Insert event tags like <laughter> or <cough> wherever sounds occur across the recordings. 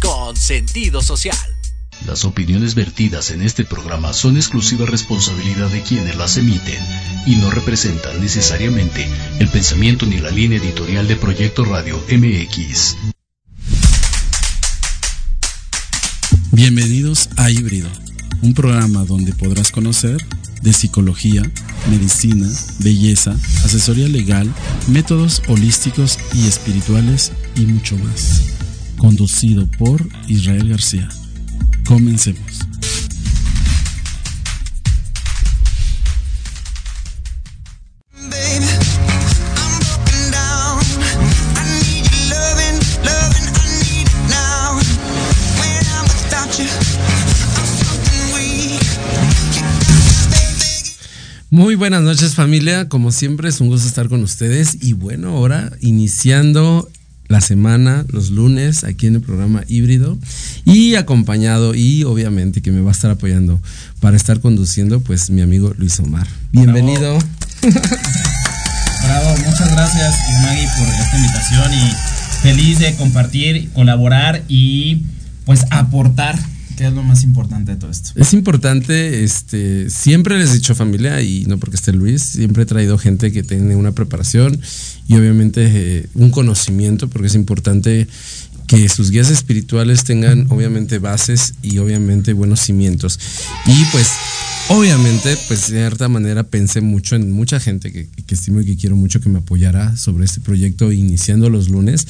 Con sentido social. Las opiniones vertidas en este programa son exclusiva responsabilidad de quienes las emiten y no representan necesariamente el pensamiento ni la línea editorial de Proyecto Radio MX. Bienvenidos a Híbrido, un programa donde podrás conocer de psicología, medicina, belleza, asesoría legal, métodos holísticos y espirituales y mucho más. Conducido por Israel García. Comencemos. Muy buenas noches familia, como siempre es un gusto estar con ustedes. Y bueno, ahora iniciando la semana, los lunes, aquí en el programa híbrido y acompañado y obviamente que me va a estar apoyando para estar conduciendo pues mi amigo Luis Omar. Bienvenido. Bravo, muchas gracias Maggie por esta invitación y feliz de compartir, colaborar y pues aportar ¿Qué es lo más importante de todo esto? Es importante, este, siempre les he dicho familia, y no porque esté Luis, siempre he traído gente que tiene una preparación y obviamente eh, un conocimiento, porque es importante que sus guías espirituales tengan obviamente bases y obviamente buenos cimientos. Y pues obviamente, pues de cierta manera pensé mucho en mucha gente que, que, estimo y que quiero mucho que me apoyara sobre este proyecto iniciando los lunes.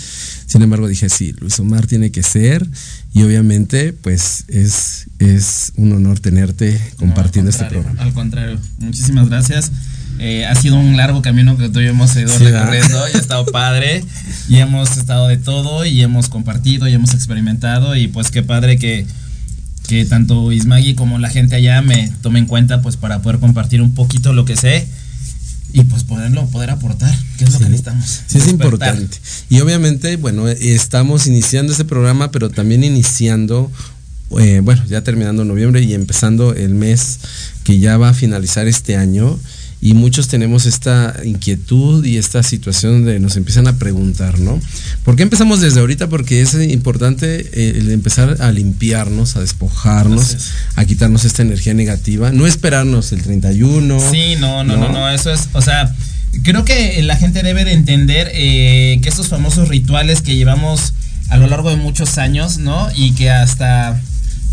Sin embargo, dije, sí, Luis Omar tiene que ser y obviamente pues es, es un honor tenerte compartiendo este programa. Al contrario, muchísimas gracias. Eh, ha sido un largo camino que tú y hemos ido recorriendo y ha estado padre y hemos estado de todo y hemos compartido y hemos experimentado y pues qué padre que, que tanto Ismagui como la gente allá me tomen en cuenta pues para poder compartir un poquito lo que sé y pues poderlo, poder aportar, que es lo que necesitamos. Sí, es importante. Y obviamente, bueno, estamos iniciando este programa, pero también iniciando eh, bueno, ya terminando noviembre y empezando el mes que ya va a finalizar este año y muchos tenemos esta inquietud y esta situación donde nos empiezan a preguntar, ¿no? ¿Por qué empezamos desde ahorita? Porque es importante eh, el empezar a limpiarnos, a despojarnos, a quitarnos esta energía negativa, no esperarnos el 31. Sí, no, no, no, no, eso es, o sea, creo que la gente debe de entender eh, que estos famosos rituales que llevamos a lo largo de muchos años, ¿no? Y que hasta,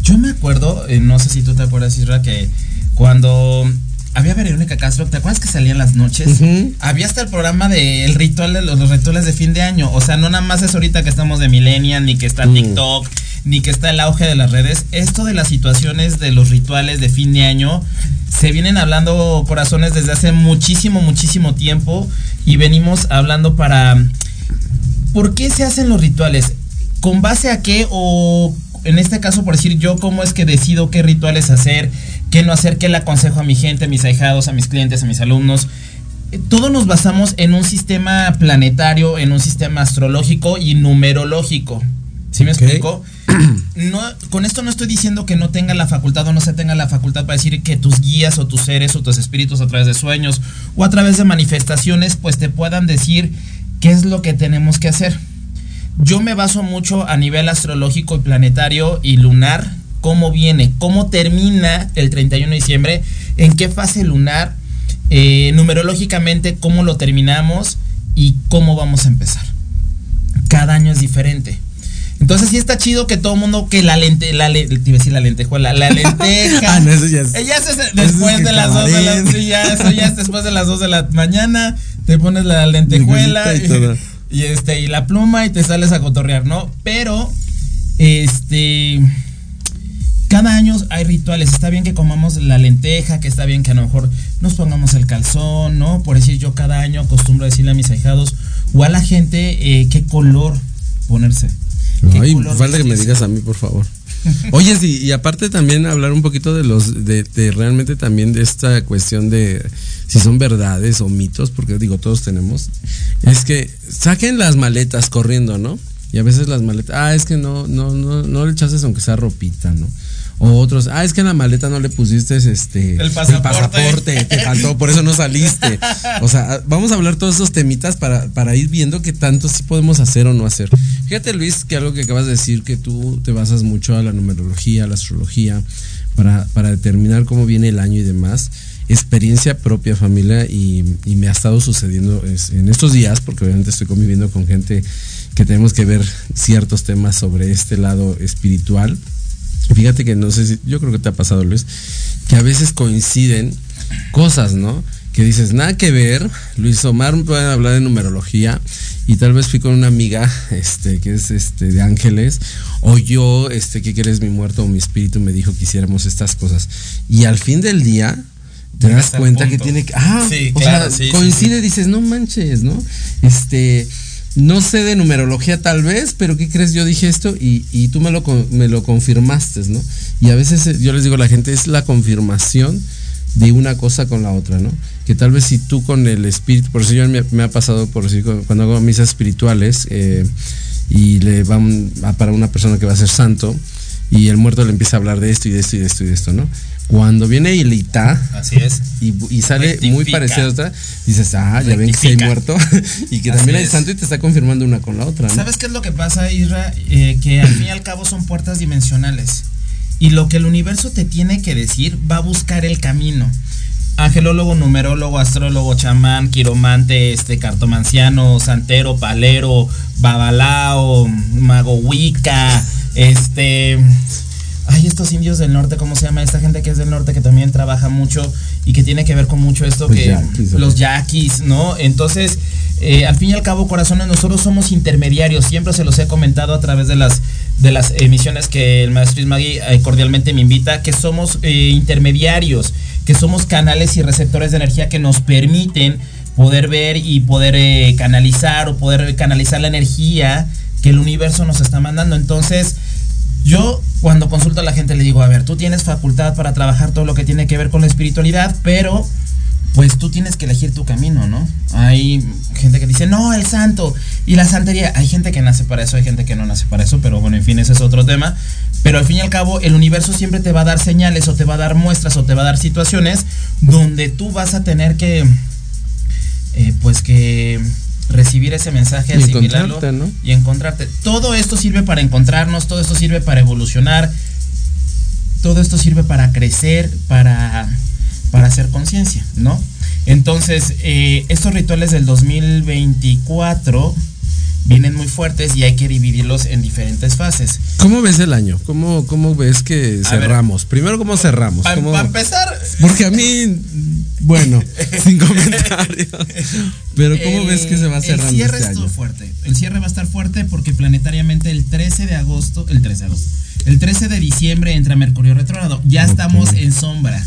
yo me acuerdo, eh, no sé si tú te acuerdas, Isra, que cuando había Verónica Castro, ¿te acuerdas que salían las noches? Había hasta el programa de el ritual de los, rituales de fin de año. O sea, no nada más es ahorita que estamos de millennial, ni que está mm. TikTok, ni que está el auge de las redes. Esto de las situaciones de los rituales de fin de año se vienen hablando corazones desde hace muchísimo, muchísimo tiempo. Y venimos hablando para. ¿Por qué se hacen los rituales? ¿Con base a qué? O en este caso, por decir yo, cómo es que decido qué rituales hacer qué no hacer, qué le aconsejo a mi gente, a mis ahijados, a mis clientes, a mis alumnos. Eh, todos nos basamos en un sistema planetario, en un sistema astrológico y numerológico. ¿Sí me explico? <clears throat> No, con esto no estoy diciendo que no tenga la facultad o no se tenga la facultad para decir que tus guías o tus seres o tus espíritus a través de sueños o a través de manifestaciones pues te puedan decir qué es lo que tenemos que hacer. Yo me baso mucho a nivel astrológico y planetario y lunar cómo viene, cómo termina el 31 de diciembre, en qué fase lunar, eh, numerológicamente cómo lo terminamos y cómo vamos a empezar. Cada año es diferente. Entonces sí está chido que todo el mundo, que la lente, la le, te iba a decir la lentejuela, la <laughs> lenteja. ah, no, eso ya es. Ella es después de las 2 de la sí, ya, eso ya es después de las 2 de la mañana, te pones la lentejuela y, y, este, y la pluma y te sales a cotorrear, ¿no? Pero, este cada año hay rituales. Está bien que comamos la lenteja, que está bien que a lo mejor nos pongamos el calzón, ¿no? Por decir, yo cada año acostumbro a decirle a mis ahijados o a la gente eh, qué color ponerse. Ay, falta que me digas a mí, por favor. <laughs> Oye, sí, y aparte también hablar un poquito de los, de, de, realmente también de esta cuestión de si son verdades o mitos, porque digo, todos tenemos, es que saquen las maletas corriendo, ¿no? Y a veces las maletas, ah, es que no, no, no, no le echases aunque sea ropita, ¿no? O otros, ah, es que en la maleta no le pusiste este El pasaporte. pasaporte, te faltó, por eso no saliste. O sea, vamos a hablar todos esos temitas para, para ir viendo qué tanto sí podemos hacer o no hacer. Fíjate, Luis, que algo que acabas de decir, que tú te basas mucho a la numerología, a la astrología, para, para determinar cómo viene el año y demás experiencia propia familia y, y me ha estado sucediendo es- en estos días porque obviamente estoy conviviendo con gente que tenemos que ver ciertos temas sobre este lado espiritual fíjate que no sé si yo creo que te ha pasado Luis que a veces coinciden cosas no que dices nada que ver Luis Omar puede hablar de numerología y tal vez fui con una amiga este que es este de ángeles o yo este que eres mi muerto o mi espíritu me dijo que hiciéramos estas cosas y al fin del día te das cuenta que tiene que ah Sí, o claro, sea, sí, sí, coincide dices no manches no este no sé de numerología tal vez, pero ¿qué crees? Yo dije esto y, y tú me lo, me lo confirmaste, ¿no? Y a veces eh, yo les digo a la gente, es la confirmación de una cosa con la otra, ¿no? Que tal vez si tú con el espíritu, por eso yo me, me ha pasado, por decir, cuando hago misas espirituales eh, y le van a para una persona que va a ser santo y el muerto le empieza a hablar de esto y de esto y de esto y de esto, ¿no? Cuando viene Ilita, Así es. y, y sale muy Rectifica. parecida a otra, dices, ah, ya ven que sí hay Rectifica. muerto <laughs> y que Así también hay es. santo y te está confirmando una con la otra, ¿no? ¿Sabes qué es lo que pasa, Isra? Eh, que al fin y al cabo son puertas dimensionales. Y lo que el universo te tiene que decir va a buscar el camino. Angelólogo, numerólogo, astrólogo, chamán, quiromante, este, cartomanciano, santero, palero, babalao, mago wicca, este... Ay, estos indios del norte, ¿cómo se llama? Esta gente que es del norte que también trabaja mucho y que tiene que ver con mucho esto Los que yaquis, ¿o los yaquis, ¿no? Entonces, eh, al fin y al cabo, corazones, nosotros somos intermediarios. Siempre se los he comentado a través de las de las emisiones que el maestro Ismagui eh, cordialmente me invita, que somos eh, intermediarios, que somos canales y receptores de energía que nos permiten poder ver y poder eh, canalizar o poder canalizar la energía que el universo nos está mandando. Entonces, yo cuando consulto a la gente le digo, a ver, tú tienes facultad para trabajar todo lo que tiene que ver con la espiritualidad, pero pues tú tienes que elegir tu camino, ¿no? Hay gente que dice, no, el santo y la santería. Hay gente que nace para eso, hay gente que no nace para eso, pero bueno, en fin, ese es otro tema. Pero al fin y al cabo, el universo siempre te va a dar señales o te va a dar muestras o te va a dar situaciones donde tú vas a tener que, eh, pues que recibir ese mensaje, Y asimilarlo encontrarte, ¿no? y encontrarte. Todo esto sirve para encontrarnos, todo esto sirve para evolucionar, todo esto sirve para crecer, para, para hacer conciencia, ¿no? Entonces, eh, estos rituales del 2024 vienen muy fuertes y hay que dividirlos en diferentes fases. ¿Cómo ves el año? ¿Cómo, cómo ves que A ver. cerramos? Primero, ¿cómo cerramos? Para ¿Cómo- empezar, Porque a mí, bueno, <laughs> sin comentarios. Pero ¿cómo ves que se va cerrando El cierre este año? fuerte. El cierre va a estar fuerte porque planetariamente el 13 de agosto, el 13 de agosto, el 13 de diciembre entra Mercurio retrógrado. Ya estamos en sombra.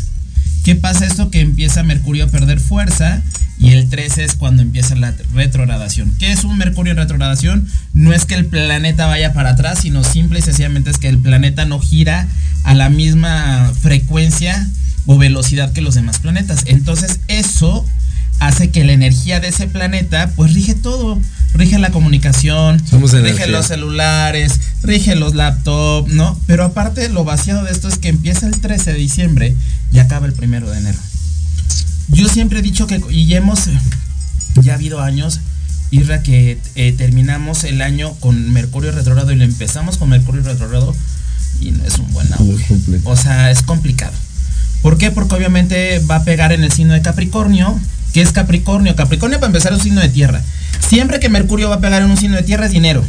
¿Qué pasa esto? Que empieza Mercurio a perder fuerza y el 13 es cuando empieza la retrogradación. ¿Qué es un Mercurio en retrogradación? No es que el planeta vaya para atrás, sino simple y sencillamente es que el planeta no gira a la misma frecuencia o velocidad que los demás planetas. Entonces eso hace que la energía de ese planeta pues rige todo. Rige la comunicación, Somos rige energía. los celulares, rige los laptops, ¿no? Pero aparte lo vaciado de esto es que empieza el 13 de diciembre y acaba el primero de enero. Yo siempre he dicho que, y ya hemos, ya ha habido años, Irra, que eh, terminamos el año con Mercurio retrógrado y lo empezamos con Mercurio retrógrado y no es un buen complejo. O sea, es complicado. ¿Por qué? Porque obviamente va a pegar en el signo de Capricornio. ¿Qué es Capricornio? Capricornio para empezar es un signo de tierra. Siempre que Mercurio va a pegar en un signo de tierra es dinero,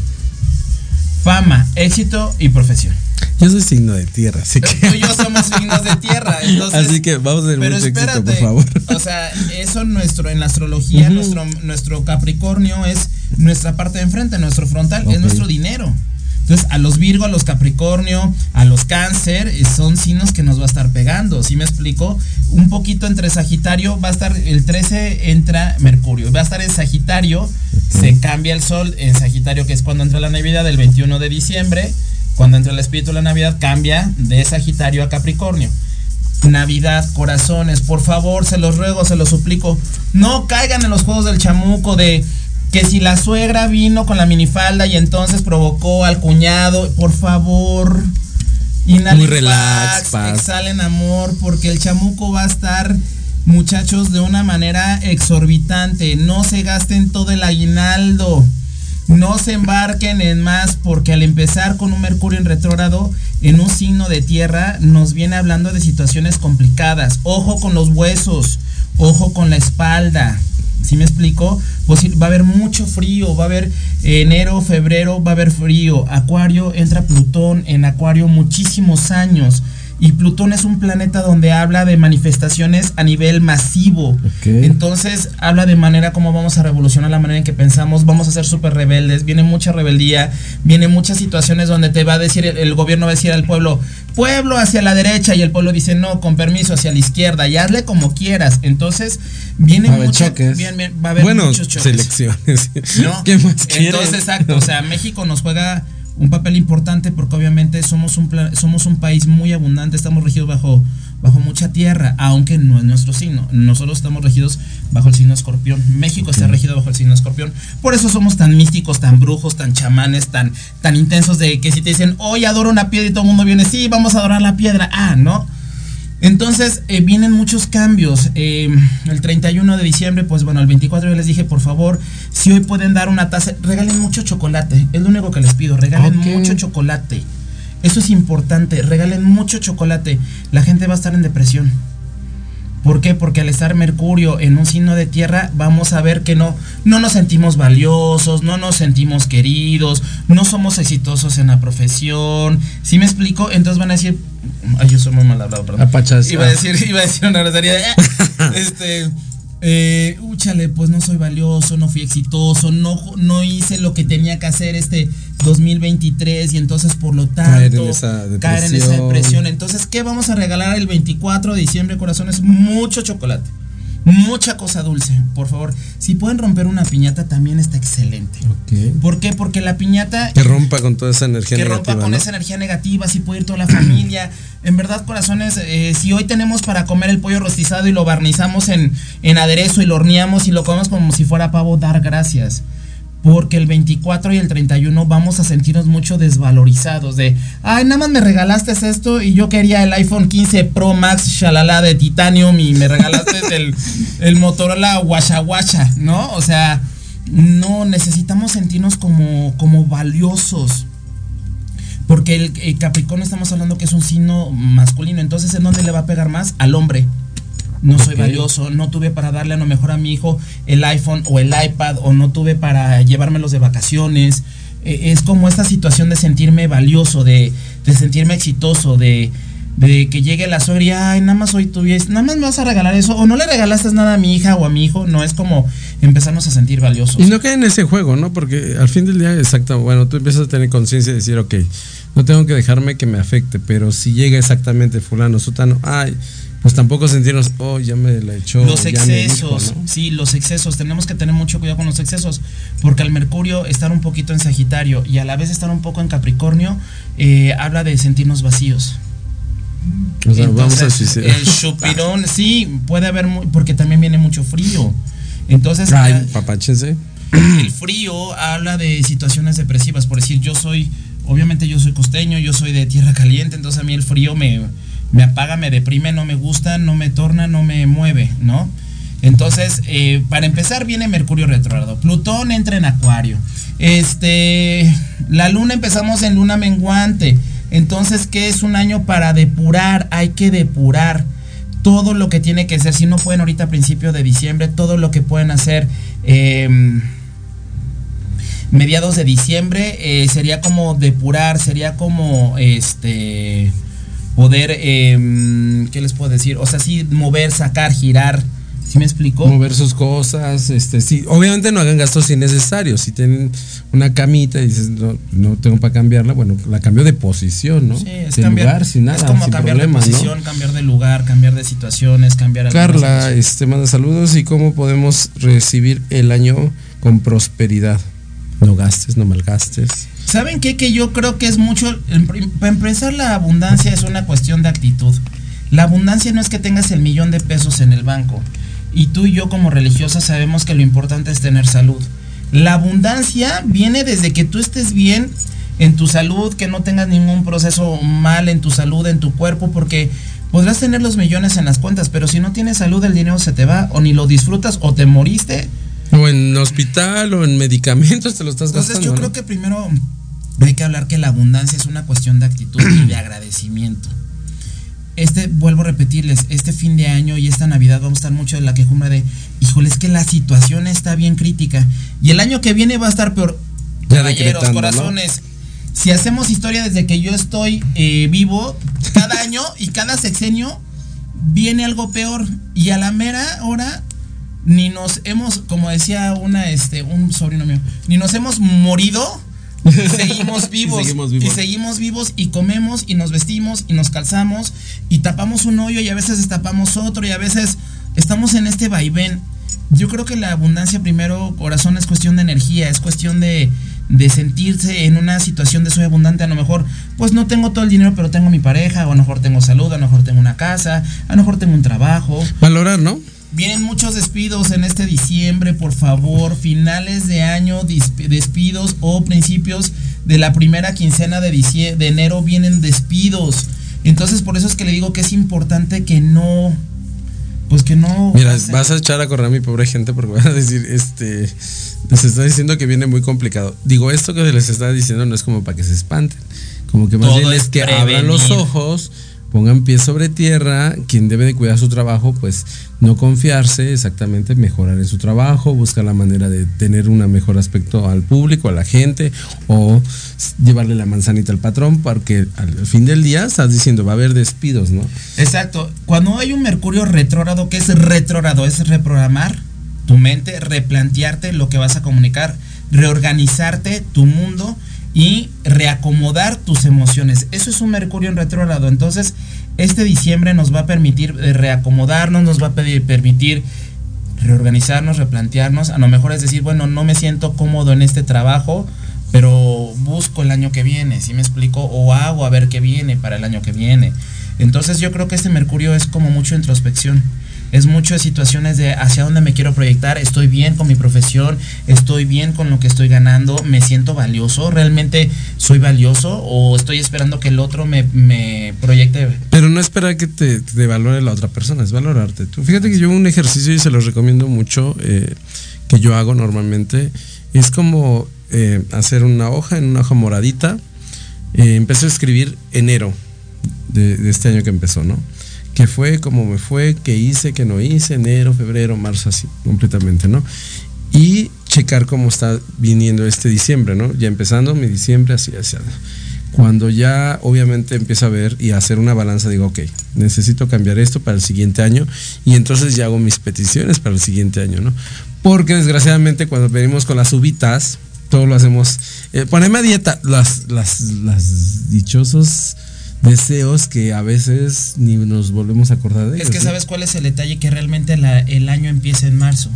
fama, éxito y profesión. Yo soy signo de tierra, así que. Tú y yo somos signos de tierra, <laughs> entonces. Así que vamos a tener Pero mucho éxito, espérate, por favor. o sea, eso nuestro en la astrología, nuestro nuestro Capricornio es nuestra parte de enfrente, nuestro frontal, es nuestro dinero. Entonces, a los Virgo, a los Capricornio, a los Cáncer, eh, son signos que nos va a estar pegando. ¿Sí me explico? Un poquito entre Sagitario, va a estar el 13 entra Mercurio, va a estar en Sagitario, se cambia el sol en Sagitario, que es cuando entra la Navidad, el 21 de diciembre. Cuando entra el espíritu de la Navidad, cambia de Sagitario a Capricornio. Navidad, corazones, por favor, se los ruego, se los suplico. No caigan en los juegos del chamuco de que si la suegra vino con la minifalda y entonces provocó al cuñado, por favor. Inhalen Muy relax, paz. exhalen amor, porque el chamuco va a estar, muchachos, de una manera exorbitante. No se gasten todo el aguinaldo. No se embarquen en más porque al empezar con un Mercurio en retrógrado en un signo de tierra nos viene hablando de situaciones complicadas. Ojo con los huesos, ojo con la espalda. ¿Sí me explico? Pues va a haber mucho frío, va a haber enero, febrero, va a haber frío. Acuario entra Plutón en Acuario muchísimos años. Y Plutón es un planeta donde habla de manifestaciones a nivel masivo. Entonces habla de manera como vamos a revolucionar la manera en que pensamos, vamos a ser súper rebeldes, viene mucha rebeldía, viene muchas situaciones donde te va a decir, el, el gobierno va a decir al pueblo, pueblo hacia la derecha y el pueblo dice, no, con permiso hacia la izquierda y hazle como quieras. Entonces viene Va a haber mucha- choques. bien, bien, va a haber bueno, muchos choques. selecciones. ¿no? <laughs> ¿Qué más? Entonces, exacto, o sea, México nos juega un papel importante porque obviamente somos un somos un país muy abundante, estamos regidos bajo bajo mucha tierra, aunque no es nuestro signo. Nosotros estamos regidos bajo el signo Escorpión. México está regido bajo el signo Escorpión. Por eso somos tan místicos, tan brujos, tan chamanes, tan tan intensos de que si te dicen, "Hoy adoro una piedra" y todo el mundo viene, "Sí, vamos a adorar la piedra." Ah, ¿no? Entonces eh, vienen muchos cambios. Eh, el 31 de diciembre, pues bueno, el 24 yo les dije, por favor, si hoy pueden dar una taza, regalen mucho chocolate. Es lo único que les pido, regalen mucho chocolate. Eso es importante, regalen mucho chocolate. La gente va a estar en depresión. ¿Por qué? Porque al estar Mercurio en un signo de tierra, vamos a ver que no, no nos sentimos valiosos, no nos sentimos queridos, no somos exitosos en la profesión. ¿Sí me explico? Entonces van a decir, ay, yo soy muy mal hablado, perdón. Apachas. Iba a decir, <laughs> iba a decir una grosería "Ah", <laughs> este, eh, úchale, pues no soy valioso, no fui exitoso, no, no hice lo que tenía que hacer este 2023 y entonces por lo tanto Caer en esa caer en esa depresión. Entonces, ¿qué vamos a regalar el 24 de diciembre, corazones? Mucho chocolate. Mucha cosa dulce, por favor. Si pueden romper una piñata, también está excelente. ¿Por qué? Porque la piñata Que rompa con toda esa energía que negativa. rompa con ¿no? esa energía negativa, si puede ir toda la familia. <clears throat> En verdad, corazones, eh, si hoy tenemos para comer el pollo rostizado y lo barnizamos en, en aderezo y lo horneamos y lo comemos como si fuera pavo, dar gracias. Porque el 24 y el 31 vamos a sentirnos mucho desvalorizados de, ay, nada más me regalaste esto y yo quería el iPhone 15 Pro Max, shalala, de titanium y me regalaste <laughs> el, el Motorola Washa Washa, ¿no? O sea, no, necesitamos sentirnos como, como valiosos. Porque el, el Capricornio estamos hablando que es un signo masculino. Entonces, ¿en dónde le va a pegar más? Al hombre. No soy valioso, no tuve para darle a lo mejor a mi hijo el iPhone o el iPad, o no tuve para llevármelos de vacaciones. Eh, es como esta situación de sentirme valioso, de, de sentirme exitoso, de, de que llegue la suegra y, ay, nada más hoy tuvies, nada más me vas a regalar eso, o no le regalaste nada a mi hija o a mi hijo. No es como empezarnos a sentir valiosos. Y no cae en ese juego, ¿no? Porque al fin del día, exacto, bueno, tú empiezas a tener conciencia y decir, ok, no tengo que dejarme que me afecte, pero si llega exactamente fulano, sutano, ay, pues tampoco sentirnos, oh, ya me la echó. los ya me dijo", excesos, ¿no? sí, los excesos. Tenemos que tener mucho cuidado con los excesos, porque al Mercurio estar un poquito en Sagitario y a la vez estar un poco en Capricornio, eh, habla de sentirnos vacíos. O sea, vamos a Entonces, suicidar. El chupirón, sí, puede haber, porque también viene mucho frío. Entonces, Ay, eh, papáchense. el frío habla de situaciones depresivas. Por decir, yo soy, obviamente yo soy costeño, yo soy de tierra caliente, entonces a mí el frío me, me apaga, me deprime, no me gusta, no me torna, no me mueve, ¿no? Entonces, eh, para empezar, viene Mercurio retrógrado. Plutón entra en Acuario. Este, la luna empezamos en luna menguante. Entonces, ¿qué es un año para depurar? Hay que depurar todo lo que tiene que ser. Si no pueden ahorita a principio de diciembre, todo lo que pueden hacer. em, mediados de diciembre eh, sería como depurar, sería como este poder, em, ¿qué les puedo decir? O sea, sí, mover, sacar, girar. ¿Sí me explico? Mover sus cosas, este, sí, obviamente no hagan gastos innecesarios. Si tienen una camita y dices, no, no tengo para cambiarla, bueno, la cambio de posición, ¿no? Sí, es de cambiar, lugar, sin nada, es como sin cambiar problemas, de ¿no? posición, cambiar de lugar, cambiar de situaciones, cambiar Carla, este manda saludos y cómo podemos recibir el año con prosperidad. No gastes, no malgastes. ¿Saben qué? Que yo creo que es mucho. Para empezar, la abundancia es una cuestión de actitud. La abundancia no es que tengas el millón de pesos en el banco. Y tú y yo, como religiosas, sabemos que lo importante es tener salud. La abundancia viene desde que tú estés bien en tu salud, que no tengas ningún proceso mal en tu salud, en tu cuerpo, porque podrás tener los millones en las cuentas, pero si no tienes salud, el dinero se te va, o ni lo disfrutas, o te moriste. O en hospital, o en medicamentos, te lo estás Entonces gastando. yo ¿no? creo que primero hay que hablar que la abundancia es una cuestión de actitud y de agradecimiento. Este, vuelvo a repetirles, este fin de año y esta Navidad vamos a estar mucho en la quejumbre de, híjole, es que la situación está bien crítica. Y el año que viene va a estar peor. Ya Caballeros, corazones. Si hacemos historia desde que yo estoy eh, vivo, cada <laughs> año y cada sexenio viene algo peor. Y a la mera hora ni nos hemos, como decía una, este, un sobrino mío, ni nos hemos morido. Y seguimos <laughs> vivos. Y seguimos vivos. Y seguimos vivos y comemos y nos vestimos y nos calzamos y tapamos un hoyo y a veces destapamos otro y a veces estamos en este vaivén. Yo creo que la abundancia primero, corazón, es cuestión de energía, es cuestión de, de sentirse en una situación de soy abundante. A lo mejor, pues no tengo todo el dinero, pero tengo mi pareja, o a lo mejor tengo salud, a lo mejor tengo una casa, a lo mejor tengo un trabajo. Valorar, ¿no? Vienen muchos despidos en este diciembre, por favor, finales de año, despidos o principios de la primera quincena de, enero vienen despidos. Entonces, por eso es que le digo que es importante que no, pues que no... Mira, vas a echar a correr a mi pobre gente porque van a decir, este, les está diciendo que viene muy complicado. Digo, esto que les está diciendo no es como para que se espanten, como que más Todo bien es es que abran los ojos, pongan pies sobre tierra, quien debe de cuidar su trabajo, pues no confiarse, exactamente, mejorar en su trabajo, buscar la manera de tener un mejor aspecto al público, a la gente, o llevarle la manzanita al patrón, porque al fin del día estás diciendo, va a haber despidos, ¿no? Exacto. Cuando hay un Mercurio retrógrado, ¿qué es retrógrado? Es reprogramar tu mente, replantearte lo que vas a comunicar, reorganizarte tu mundo y reacomodar tus emociones. Eso es un Mercurio en retrógrado. Entonces, este diciembre nos va a permitir eh, reacomodarnos, nos va a permitir reorganizarnos, replantearnos. A lo mejor es decir, bueno, no me siento cómodo en este trabajo, pero busco el año que viene, ¿sí me explico? O hago a ver qué viene para el año que viene. Entonces yo creo que este Mercurio es como mucho introspección. Es mucho de situaciones de hacia dónde me quiero proyectar, estoy bien con mi profesión, estoy bien con lo que estoy ganando, me siento valioso, realmente soy valioso o estoy esperando que el otro me, proyecte. Pero no esperar que te, te valore la otra persona, es valorarte tú. Fíjate que yo un ejercicio y se los recomiendo mucho, eh, que yo hago normalmente, es como eh, hacer una hoja en una hoja moradita. Eh, empecé a escribir enero de este año que empezó, ¿no? ¿Qué fue? ¿Cómo me fue? ¿Qué hice? ¿Qué no hice? Enero, febrero, marzo, así, completamente, ¿no? Y checar cómo está viniendo este diciembre, ¿no? Ya empezando mi diciembre, así, así. Cuando ya obviamente empiezo a ver y a hacer una balanza, digo, ok, necesito cambiar esto para el siguiente año y entonces ya hago mis peticiones para el siguiente año, ¿no? Porque desgraciadamente cuando venimos con las uvitas, todo lo hacemos, eh, poneme a dieta, las, las, las dichosos deseos que a veces ni nos volvemos a acordar de ellos. Es que sabes cuál es el detalle, que realmente la- el año empieza en marzo.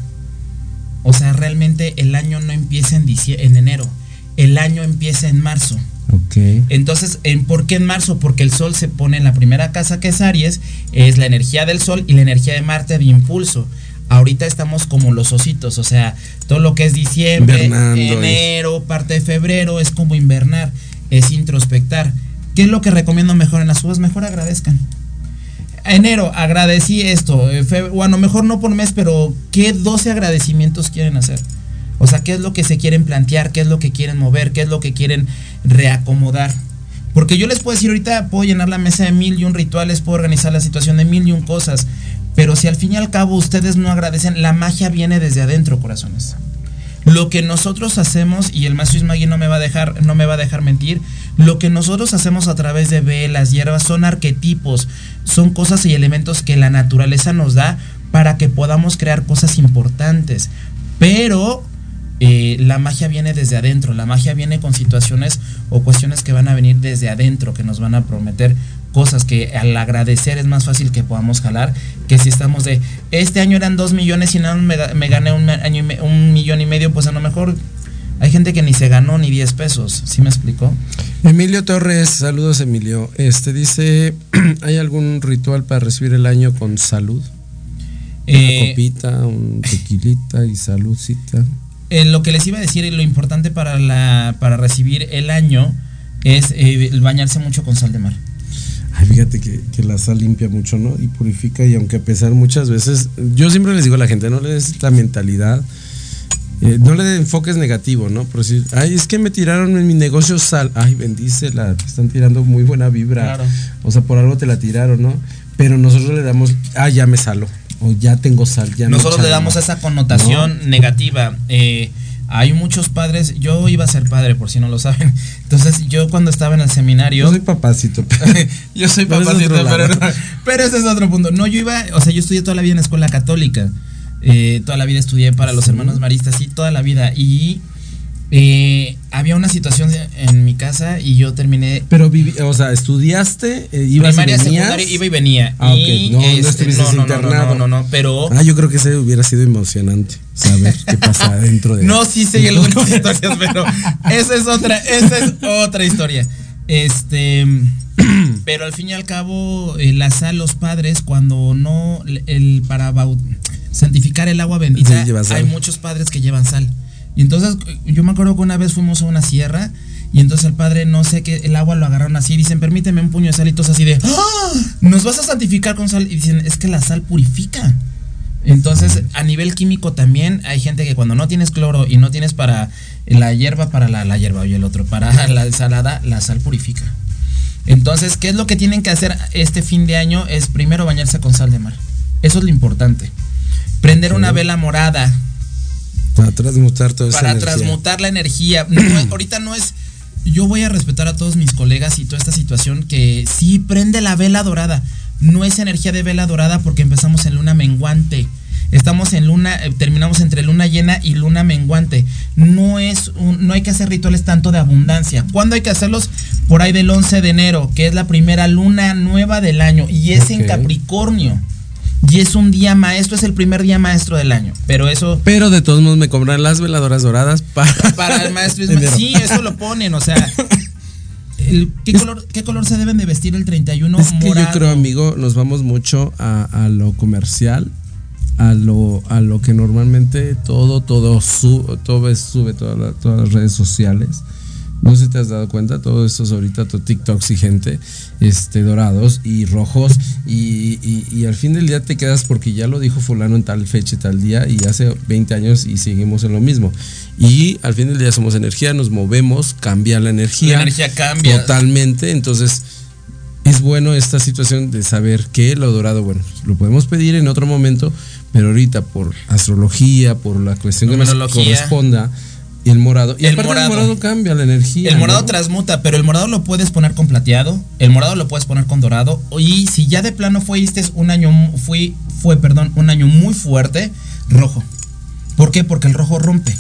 O sea, realmente el año no empieza en, en enero, el año empieza en marzo. Ok. Entonces, ¿en, ¿por qué en marzo? Porque el sol se pone en la primera casa que es Aries, es la energía del sol y la energía de Marte de impulso. Ahorita estamos como los ositos, o sea, todo lo que es diciembre, Invernando y- enero, parte de febrero, es como invernar, es introspectar. ¿Qué es lo que recomiendo mejor en las uvas? Mejor agradezcan. Enero, agradecí esto. eh, Bueno, mejor no por mes, pero ¿qué 12 agradecimientos quieren hacer? O sea, ¿qué es lo que se quieren plantear? ¿Qué es lo que quieren mover? ¿Qué es lo que quieren reacomodar? Porque yo les puedo decir ahorita, puedo llenar la mesa de mil y un rituales, puedo organizar la situación de mil y un cosas. Pero si al fin y al cabo ustedes no agradecen, la magia viene desde adentro, corazones. Lo que nosotros hacemos, y el maestro Ismagui no me va a dejar, no me va a dejar mentir, lo que nosotros hacemos a través de velas, hierbas, son arquetipos, son cosas y elementos que la naturaleza nos da para que podamos crear cosas importantes. Pero eh, la magia viene desde adentro, la magia viene con situaciones o cuestiones que van a venir desde adentro, que nos van a prometer cosas que al agradecer es más fácil que podamos jalar que si estamos de este año eran dos millones y nada más me, me gané un, año y me- un millón y medio, pues a lo mejor hay gente que ni se ganó ni 10 pesos, ¿sí me explicó? Emilio Torres, saludos Emilio. Este dice, <clears throat> ¿hay algún ritual para recibir el año con salud? Una Eh, copita, un tequilita y saludcita. Eh, lo que les iba a decir y lo importante para la para recibir el año es eh, bañarse mucho con sal de mar. Ay, fíjate que, que la sal limpia mucho, ¿no? Y purifica, y aunque a pesar muchas veces, yo siempre les digo a la gente, no le des la mentalidad, eh, no le enfoques negativo, ¿no? Por decir, ay, es que me tiraron en mi negocio sal, ay, bendícela, te están tirando muy buena vibra, Claro. o sea, por algo te la tiraron, ¿no? Pero nosotros le damos, ah, ya me salo, o ya tengo sal, ya me Nosotros le damos esa connotación negativa. Eh, hay muchos padres, yo iba a ser padre por si no lo saben. <laughs> Entonces yo cuando estaba en el seminario... Yo soy papacito. <laughs> yo soy papacito, pero, no, pero ese es otro punto. No, yo iba, o sea, yo estudié toda la vida en escuela católica. Eh, toda la vida estudié para los hermanos maristas, sí, toda la vida. Y eh, había una situación en mi casa y yo terminé Pero, vivi- o sea, estudiaste, eh, ibas primaria, y venías. secundaria, iba y venía. Ah, ok. Y, No, no este, estuviste no, no, no, no, internado. no, no, pero... Ah, yo creo que ese hubiera sido emocionante saber qué pasa <laughs> dentro de. No, sí sé <laughs> algunas historias, pero esa es otra, esa es otra historia. Este, <clears throat> pero al fin y al cabo, eh, la sal, los padres, cuando no, el para santificar el agua bendita, Sí, hay muchos padres que llevan sal. Y entonces, yo me acuerdo que una vez fuimos a una sierra y entonces el padre, no sé qué, el agua lo agarraron así, dicen, permíteme un puño de sal y todos así de, ¡Ah! ¿nos vas a santificar con sal? Y dicen, es que la sal purifica. Entonces, a nivel químico también hay gente que cuando no tienes cloro y no tienes para la hierba, para la, la hierba, oye el otro, para <laughs> la ensalada, la sal purifica. Entonces, ¿qué es lo que tienen que hacer este fin de año? Es primero bañarse con sal de mar. Eso es lo importante. Prender una vela morada Para transmutar toda esa para energía. transmutar la energía. No ahorita no es. Yo voy a respetar a todos mis colegas y toda esta situación que sí prende la vela dorada. No es energía de vela dorada porque empezamos en luna menguante. Estamos en luna, eh, terminamos entre luna llena y luna menguante. No es un- no hay que hacer rituales tanto de abundancia. ¿Cuándo hay que hacerlos? Por ahí del 11 de enero, que es la primera luna nueva del año y es en. Capricornio. Y es un día maestro, es el primer día maestro del año. Pero eso Pero de todos modos me compran las veladoras doradas para. <laughs> para el maestro. Sí, eso lo ponen, o sea. el- ¿qué, color, ¿Qué color se deben de vestir el 31? es que Morado. yo creo, amigo, nos vamos mucho a, a lo comercial, a lo, a lo que normalmente todo, todo, su- todo sube toda la- todas las redes sociales. No sé si te has dado cuenta, todo esto es ahorita TikToks y gente, este, dorados y rojos, y, y- y al fin del día te quedas porque ya lo dijo fulano en tal fecha y tal día, y hace 20 años y seguimos en lo mismo. Y al fin del día somos energía, nos movemos, cambia la energía. La energía cambia. Totalmente, entonces es bueno esta situación de saber que lo dorado, bueno, lo podemos pedir en otro momento, pero ahorita por astrología, por la cuestión que nos Numerología. Corresponda, el morado. Y El morado. el morado cambia la energía. El morado ¿no? transmuta, pero el morado lo puedes poner con plateado, el morado lo puedes poner con dorado. Y si ya de plano fuiste un año, fui, fue, perdón, un año muy fuerte, rojo. ¿Por qué? Porque el rojo rompe.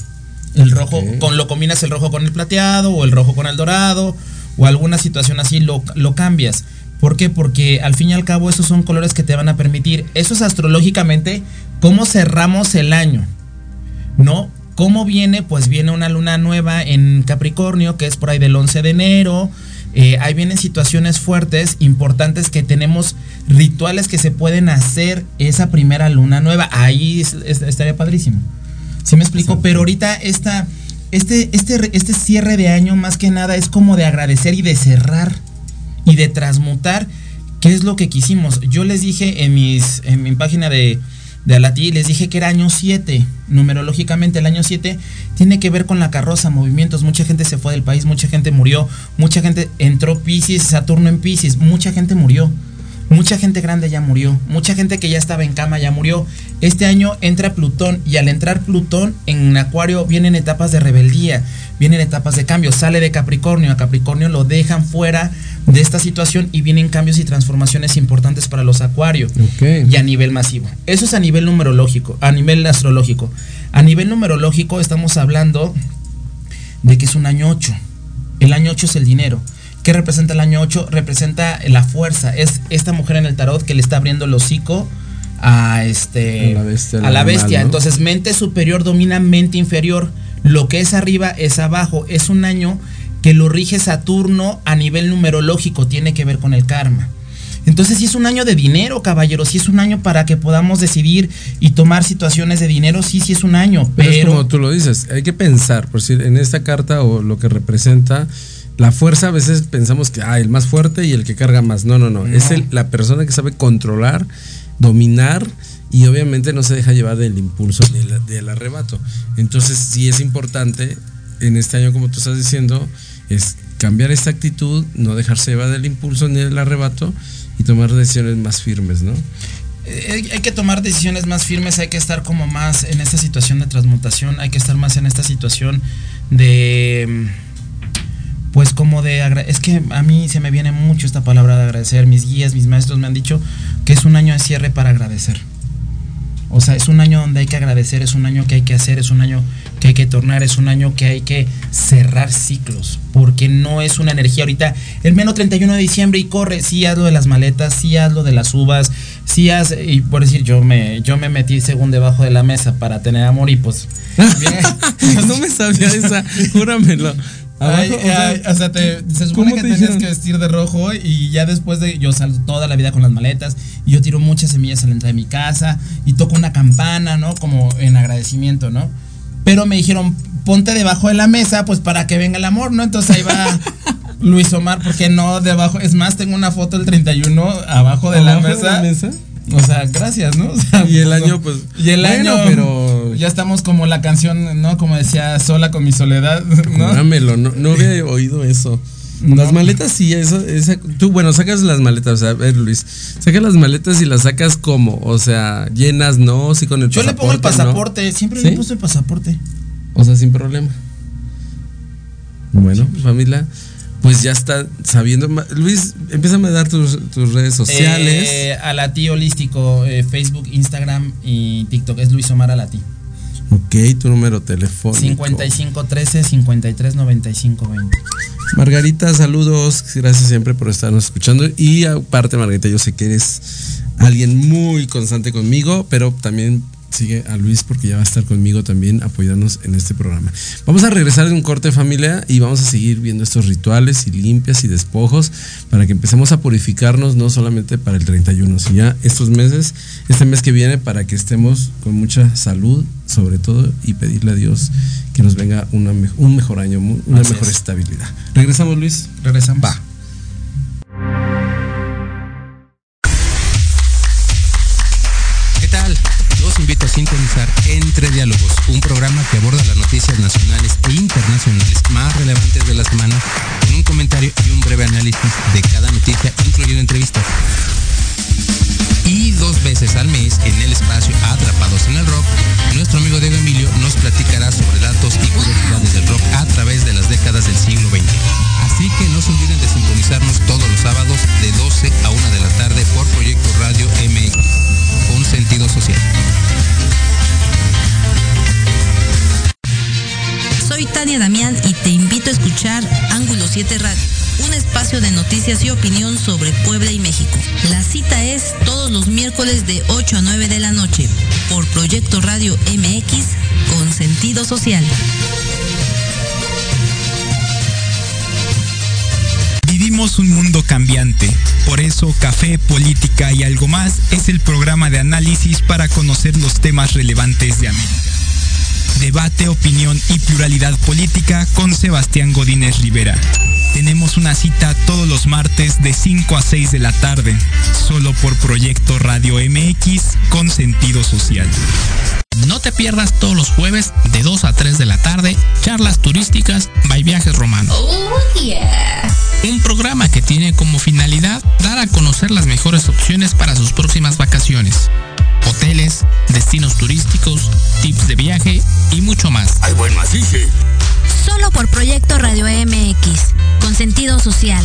El rojo, con lo combinas el rojo con el plateado, o el rojo con el dorado, o alguna situación así, lo, lo cambias. ¿Por qué? Porque al fin y al cabo esos son colores que te van a permitir, eso es astrológicamente, cómo cerramos el año. ¿no? ¿Cómo viene? Pues viene una luna nueva en Capricornio, que es por ahí del 11 de enero. Eh, ahí vienen situaciones fuertes, importantes, que tenemos rituales que se pueden hacer esa primera luna nueva. Ahí es- es- estaría padrísimo. ¿Sí me explico? Pero ahorita esta, este, este, este cierre de año más que nada es como de agradecer y de cerrar y de transmutar qué es lo que quisimos. Yo les dije en, mis, en mi página de, de Alatí, les dije que era año 7. Numerológicamente el año 7 tiene que ver con la carroza, movimientos. Mucha gente se fue del país, mucha gente murió, mucha gente entró Pisces, Saturno en Pisces, mucha gente murió. Mucha gente grande ya murió, mucha gente que ya estaba en cama ya murió. Este año entra Plutón y al entrar Plutón en Acuario vienen etapas de rebeldía, vienen etapas de cambio, sale de Capricornio, a Capricornio lo dejan fuera de esta situación y vienen cambios y transformaciones importantes para los Acuarios Ok. y a nivel masivo. Eso es a nivel numerológico, a nivel astrológico. A nivel numerológico estamos hablando de que es un año 8. El año 8 es el dinero. ¿Qué representa el año 8? Representa la fuerza. Es esta mujer en el tarot que le está abriendo el hocico a este A la bestia, a la animal, bestia. ¿no? Entonces, mente superior domina mente inferior. Lo que es arriba es abajo. Es un año que lo rige Saturno a nivel numerológico, tiene que ver con el karma. Entonces, si es un año de dinero, caballeros, si es un año para que podamos decidir y tomar situaciones de dinero, sí, sí es un año, Pero, pero, es como tú lo dices, hay que pensar, por decir, en esta carta o lo que representa la fuerza a veces pensamos que ah, el más fuerte y el que carga más. No, no, no. Es el- la persona que sabe controlar, dominar y obviamente no se deja llevar del impulso ni del, del arrebato. Entonces sí es importante en este año, como tú estás diciendo, es cambiar esta actitud, no dejarse llevar del impulso ni del arrebato y tomar decisiones más firmes, ¿no? Eh, hay que tomar decisiones más firmes, hay que estar como más en esta situación de transmutación, hay que estar más en esta situación de pues como de es que a mí se me viene mucho esta palabra de agradecer, mis guías, mis maestros me han dicho que es un año de cierre para agradecer. O sea, es un año donde hay que agradecer, es un año que hay que hacer, es un año que hay que tornar, es un año que hay que cerrar ciclos, porque no es una energía ahorita, el menos 31 de diciembre y corre, sí haz lo de las maletas, sí haz lo de las uvas, sí haz, y por decir, yo me, yo me metí según debajo de la mesa para tener amor y pues... <laughs> no me sabía esa, júramelo. Ay, o sea, ay, o sea, te- se supone ¿cómo que te tenías que vestir de rojo y ya después de yo salgo toda la vida con las maletas y yo tiro muchas semillas a la entrada de mi casa y toco una campana, ¿no? Como en agradecimiento, ¿no? Pero me dijeron, ponte debajo de la mesa pues para que venga el amor, ¿no? Entonces ahí va <laughs> Luis Omar, porque no debajo? Es más, tengo una foto del 31 abajo de, la, abajo de mesa. la mesa. O sea, gracias, ¿no? O sea, Y el año, pues, Y el bueno, año, pero- Ya estamos como la canción, ¿no? Como decía, sola con mi soledad, <laughs> ¿no? No, no había oído eso. No. Las maletas sí, eso, esa- tú, bueno, sacas las maletas, a ver Luis, sacas las maletas y las sacas como, o sea, llenas, no, sí con el Yo le pongo el pasaporte, ¿no? pasaporte, siempre ¿Sí? le puse el pasaporte. O sea, sin problema. Bueno, familia, pues ya está sabiendo. Luis, empieza a dar tus, tus redes sociales. Eh, a la ti holístico, eh, Facebook, Instagram y TikTok. Es Luis Omar Alati. Ok, tu número telefónico. 5513 53 95 20. Margarita, saludos. Gracias siempre por estarnos escuchando. Y aparte, Margarita, yo sé que eres alguien muy constante conmigo, pero también sigue a Luis porque ya va a estar conmigo también apoyándonos en este programa. Vamos a regresar de un corte familia y vamos a seguir viendo estos rituales y limpias y despojos para que empecemos a purificarnos no solamente para el 31, sino ya estos meses, este mes que viene para que estemos con mucha salud sobre todo y pedirle a Dios que nos venga una un mejor año, una Así mejor es. estabilidad. Regresamos Luis. Regresamos. Va. Entre Diálogos, un programa que aborda las noticias nacionales e internacionales más relevantes de la semana, con un comentario y un breve análisis de cada noticia, incluyendo entrevistas. Y dos veces al mes, en el Tania Damián y te invito a escuchar Ángulo 7 Radio, un espacio de noticias y opinión sobre Puebla y México. La cita es todos los miércoles de 8 a 9 de la noche por Proyecto Radio MX con sentido social. Vivimos un mundo cambiante. Por eso Café, Política y algo más es el programa de análisis para conocer los temas relevantes de América. Debate, opinión y pluralidad política con Sebastián Godínez Rivera. Tenemos una cita todos los martes de 5 a 6 de la tarde, solo por Proyecto Radio MX con sentido social. No te pierdas todos los jueves de 2 a 3 de la tarde, charlas turísticas by Viajes Romanos. Un programa que tiene como finalidad dar a conocer las mejores opciones para sus próximas vacaciones. Hoteles, destinos turísticos, tips de viaje y mucho más. Solo por Proyecto Radio MX, con sentido social.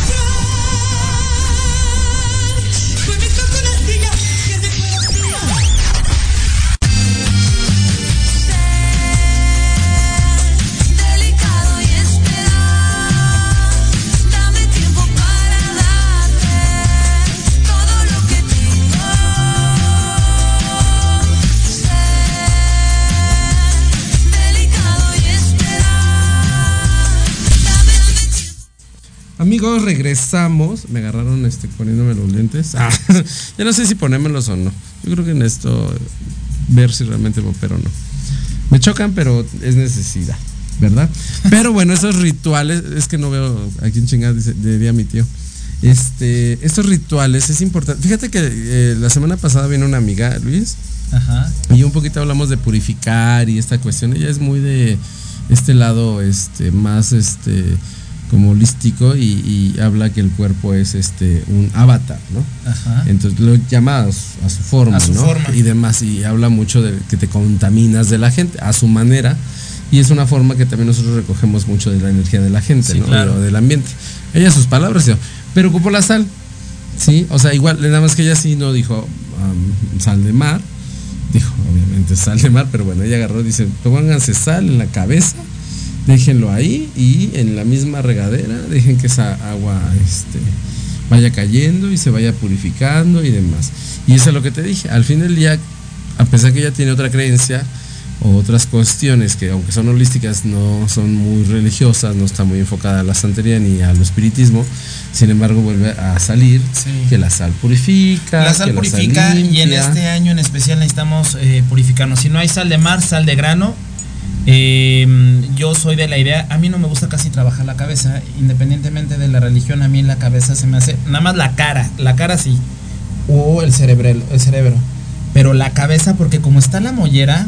Regresamos. Me agarraron este poniéndome los lentes. <laughs> Ah, ya no sé si ponérmelos o no. Yo creo que en esto ver si realmente me opero o no. Me chocan, pero es necesidad, ¿verdad? Pero bueno, esos rituales, es que no veo a quién chingada diría mi tío. Este, estos rituales es importante. Fíjate que eh, la semana pasada vino una amiga, Luis. Ajá. Y un poquito hablamos de purificar y esta cuestión. Ella es muy de este lado, este, más este como holístico y, habla que el cuerpo es este un avatar, ¿no? Ajá. Entonces lo llama a su, forma, A su ¿no? forma. Y demás, y habla mucho de que te contaminas de la gente a su manera. Y es una forma que también nosotros recogemos mucho de la energía de la gente, Sí, ¿no? claro. Del ambiente. Ella sus palabras, pero ocupó la sal. Sí, o sea, igual, nada más que ella sí no dijo um, sal de mar. Dijo, obviamente, sal de mar, pero bueno, ella agarró, dice, pónganse sal en la cabeza déjenlo ahí y en la misma regadera dejen que esa agua este, vaya cayendo y se vaya purificando y demás. Y eso es lo que te dije, al fin del día, a pesar que ella tiene otra creencia o otras cuestiones que aunque son holísticas no son muy religiosas, no está muy enfocada a la santería ni al espiritismo, sin embargo vuelve a salir que la sal purifica. La sal que purifica y en este año en especial necesitamos eh, purificarnos. Si no hay sal de mar, sal de grano. Eh, yo soy de la idea, a mí no me gusta casi trabajar la cabeza, independientemente de la religión, a mí la cabeza se me hace, nada más la cara, la cara sí, o el cerebro, el cerebro, pero la cabeza porque como está la mollera,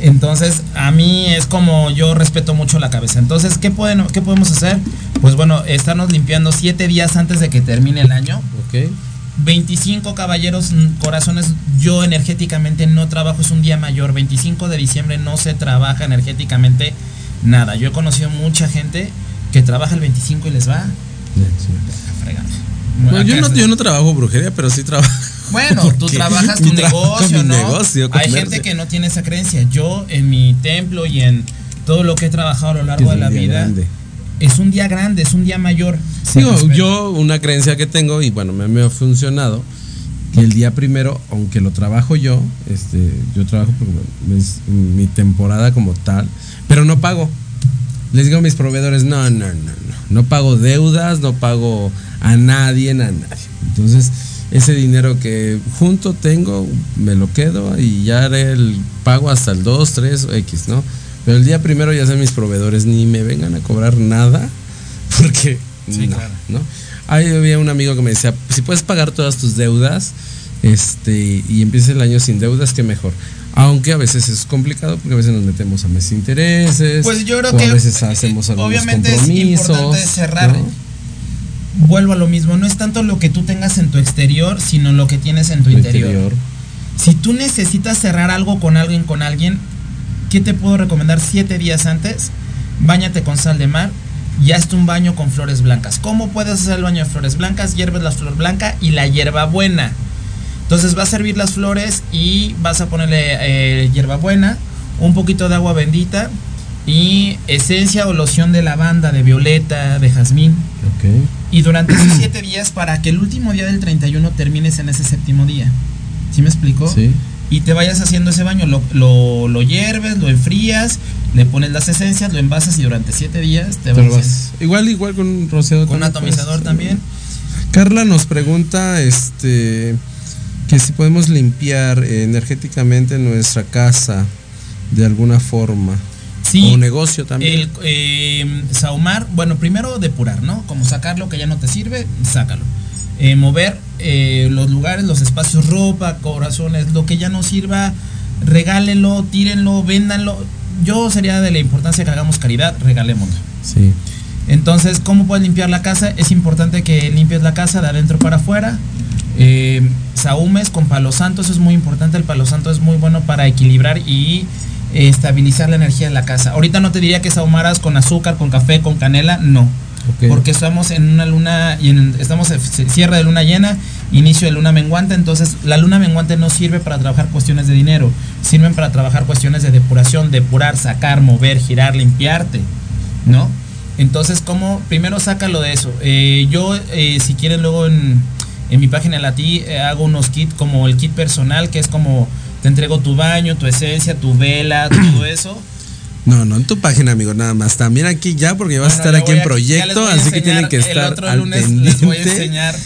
entonces a mí es como yo respeto mucho la cabeza. Entonces, ¿qué, pueden, qué podemos hacer? Pues bueno, estarnos limpiando siete días antes de que termine el año. Ok. 25 caballeros mm, corazones, yo energéticamente no trabajo, es un día mayor. 25 de diciembre no se trabaja energéticamente nada. Yo he conocido mucha gente que trabaja el 25 y les va a fregar. Bueno, yo, no, yo no trabajo brujería, pero sí trabajo. Bueno, tú <laughs> trabajas tu negocio, ¿no? negocio, Hay gente que no tiene esa creencia. Yo en mi templo y en todo lo que he trabajado a lo largo Es de la vida, grande. Es un día grande, es un día mayor. Digo, yo una creencia que tengo y bueno, me, me ha funcionado que el día primero, aunque lo trabajo yo, este, yo trabajo porque es mi temporada como tal, pero no pago. Les digo a mis proveedores, no, no, no, no, no pago deudas, no pago a nadie, a nadie. Entonces, ese dinero que junto tengo, me lo quedo y ya haré el pago hasta el 2, 3 o X, ¿no? Pero el día primero ya sean mis proveedores, ni me vengan a cobrar nada, <laughs> porque Sí, no, claro. ¿no? Ahí había un amigo que me decía, si puedes pagar todas tus deudas, este, y empieza el año sin deudas, qué mejor. Aunque a veces es complicado porque a veces nos metemos a meses de intereses. Pues yo creo o que a veces hacemos algunos obviamente es compromisos. importante cerrar. ¿no? Vuelvo a lo mismo, no es tanto lo que tú tengas en tu exterior, sino lo que tienes en tu interior. Si tú necesitas cerrar algo con alguien, con alguien, ¿qué te puedo recomendar? Siete días antes, bañate con sal de mar y hazte un baño con flores blancas. ¿Cómo puedes hacer el baño de flores blancas? Hierves la flor blanca y la hierba buena. Entonces vas a servir las flores y vas a ponerle eh, hierbabuena, un poquito de agua bendita y esencia o loción de lavanda, de violeta, de jazmín. Ok. Y durante esos siete días para que el último día del 31 termines en ese séptimo día. ¿Sí me explico? Sí. Y te vayas haciendo ese baño, lo, lo, lo hierves, lo enfrías, le pones las esencias, lo envasas y durante siete días te Te vas Igual, igual con un rociador. Con un atomizador también. Carla nos pregunta, este, que si podemos limpiar eh, energéticamente nuestra casa de alguna forma. Sí. O negocio también. El eh, sahumar, bueno, primero depurar, ¿no? Como sacar lo que ya no te sirve, sácalo. Eh, mover eh, los lugares, los espacios, ropa, corazones, lo que ya no sirva, regálenlo, tírenlo, véndanlo. Yo sería de la importancia que hagamos caridad, regalémoslo. Sí. Entonces, ¿cómo puedes limpiar la casa? Es importante que limpies la casa de adentro para afuera. Eh, sahumes con palo santo, eso es muy importante. El palo santo es muy bueno para equilibrar y eh, estabilizar la energía de la casa. Ahorita no te diría que sahumaras con azúcar, con café, con canela, no. Porque estamos en una luna, y estamos en cierre de luna llena, inicio de luna menguante, entonces la luna menguante no sirve para trabajar cuestiones de dinero, sirven para trabajar cuestiones de depuración, depurar, sacar, mover, girar, limpiarte, ¿no? Entonces, ¿cómo? Primero sácalo de eso. Eh, yo, eh, si quieren, luego en, en mi página de la ti eh, hago unos kits como el kit personal, que es como te entrego tu baño, tu esencia, tu vela, todo eso. No, no en tu página, amigo, nada más. También aquí ya, porque vas a estar aquí en proyecto, así que tienen que estar el otro al lunes pendiente. les voy a enseñar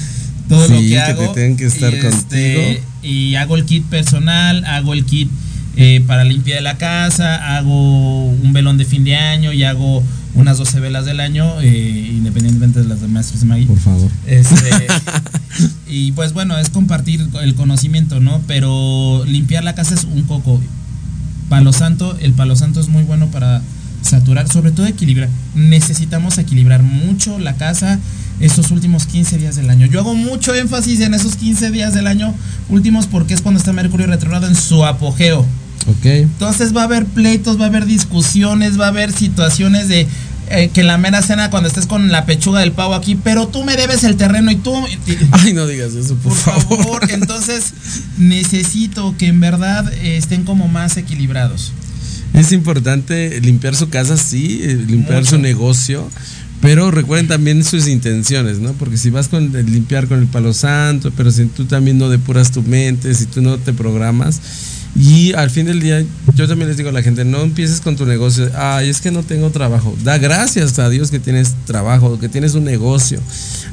todo lo Sí, que que hago. te tienen que estar y, este, contigo. y hago el kit personal, hago el kit eh, para limpiar la casa, hago un velón de fin de año y hago unas 12 velas del año, eh, independientemente de las de Maestros de Magui. Por favor. Este, <laughs> y pues bueno, es compartir el conocimiento, ¿no? Pero limpiar la casa es un coco. Palo santo, el palo santo es muy bueno para saturar, sobre todo equilibrar. Necesitamos equilibrar mucho la casa estos últimos 15 días del año. Yo hago mucho énfasis en esos 15 días del año últimos porque es cuando está Mercurio retrogrado en su apogeo. Ok. Entonces va a haber pleitos, va a haber discusiones, va a haber situaciones de eh, que en la mera cena cuando estés con la pechuga del pavo aquí, pero tú me debes el terreno y tú... <laughs> Ay, no digas eso, por, Por favor, entonces necesito que en verdad eh, estén como más equilibrados. Es importante limpiar su casa, sí, eh, limpiar Mucho. su negocio, pero recuerden también sus intenciones, ¿no? Porque si vas con el limpiar con el palo santo, pero si tú también no depuras tu mente, si tú no te programas, y al fin del día, yo también les digo a la gente, no empieces con tu negocio, ay, es que no tengo trabajo. Da gracias a Dios que tienes trabajo, que tienes un negocio.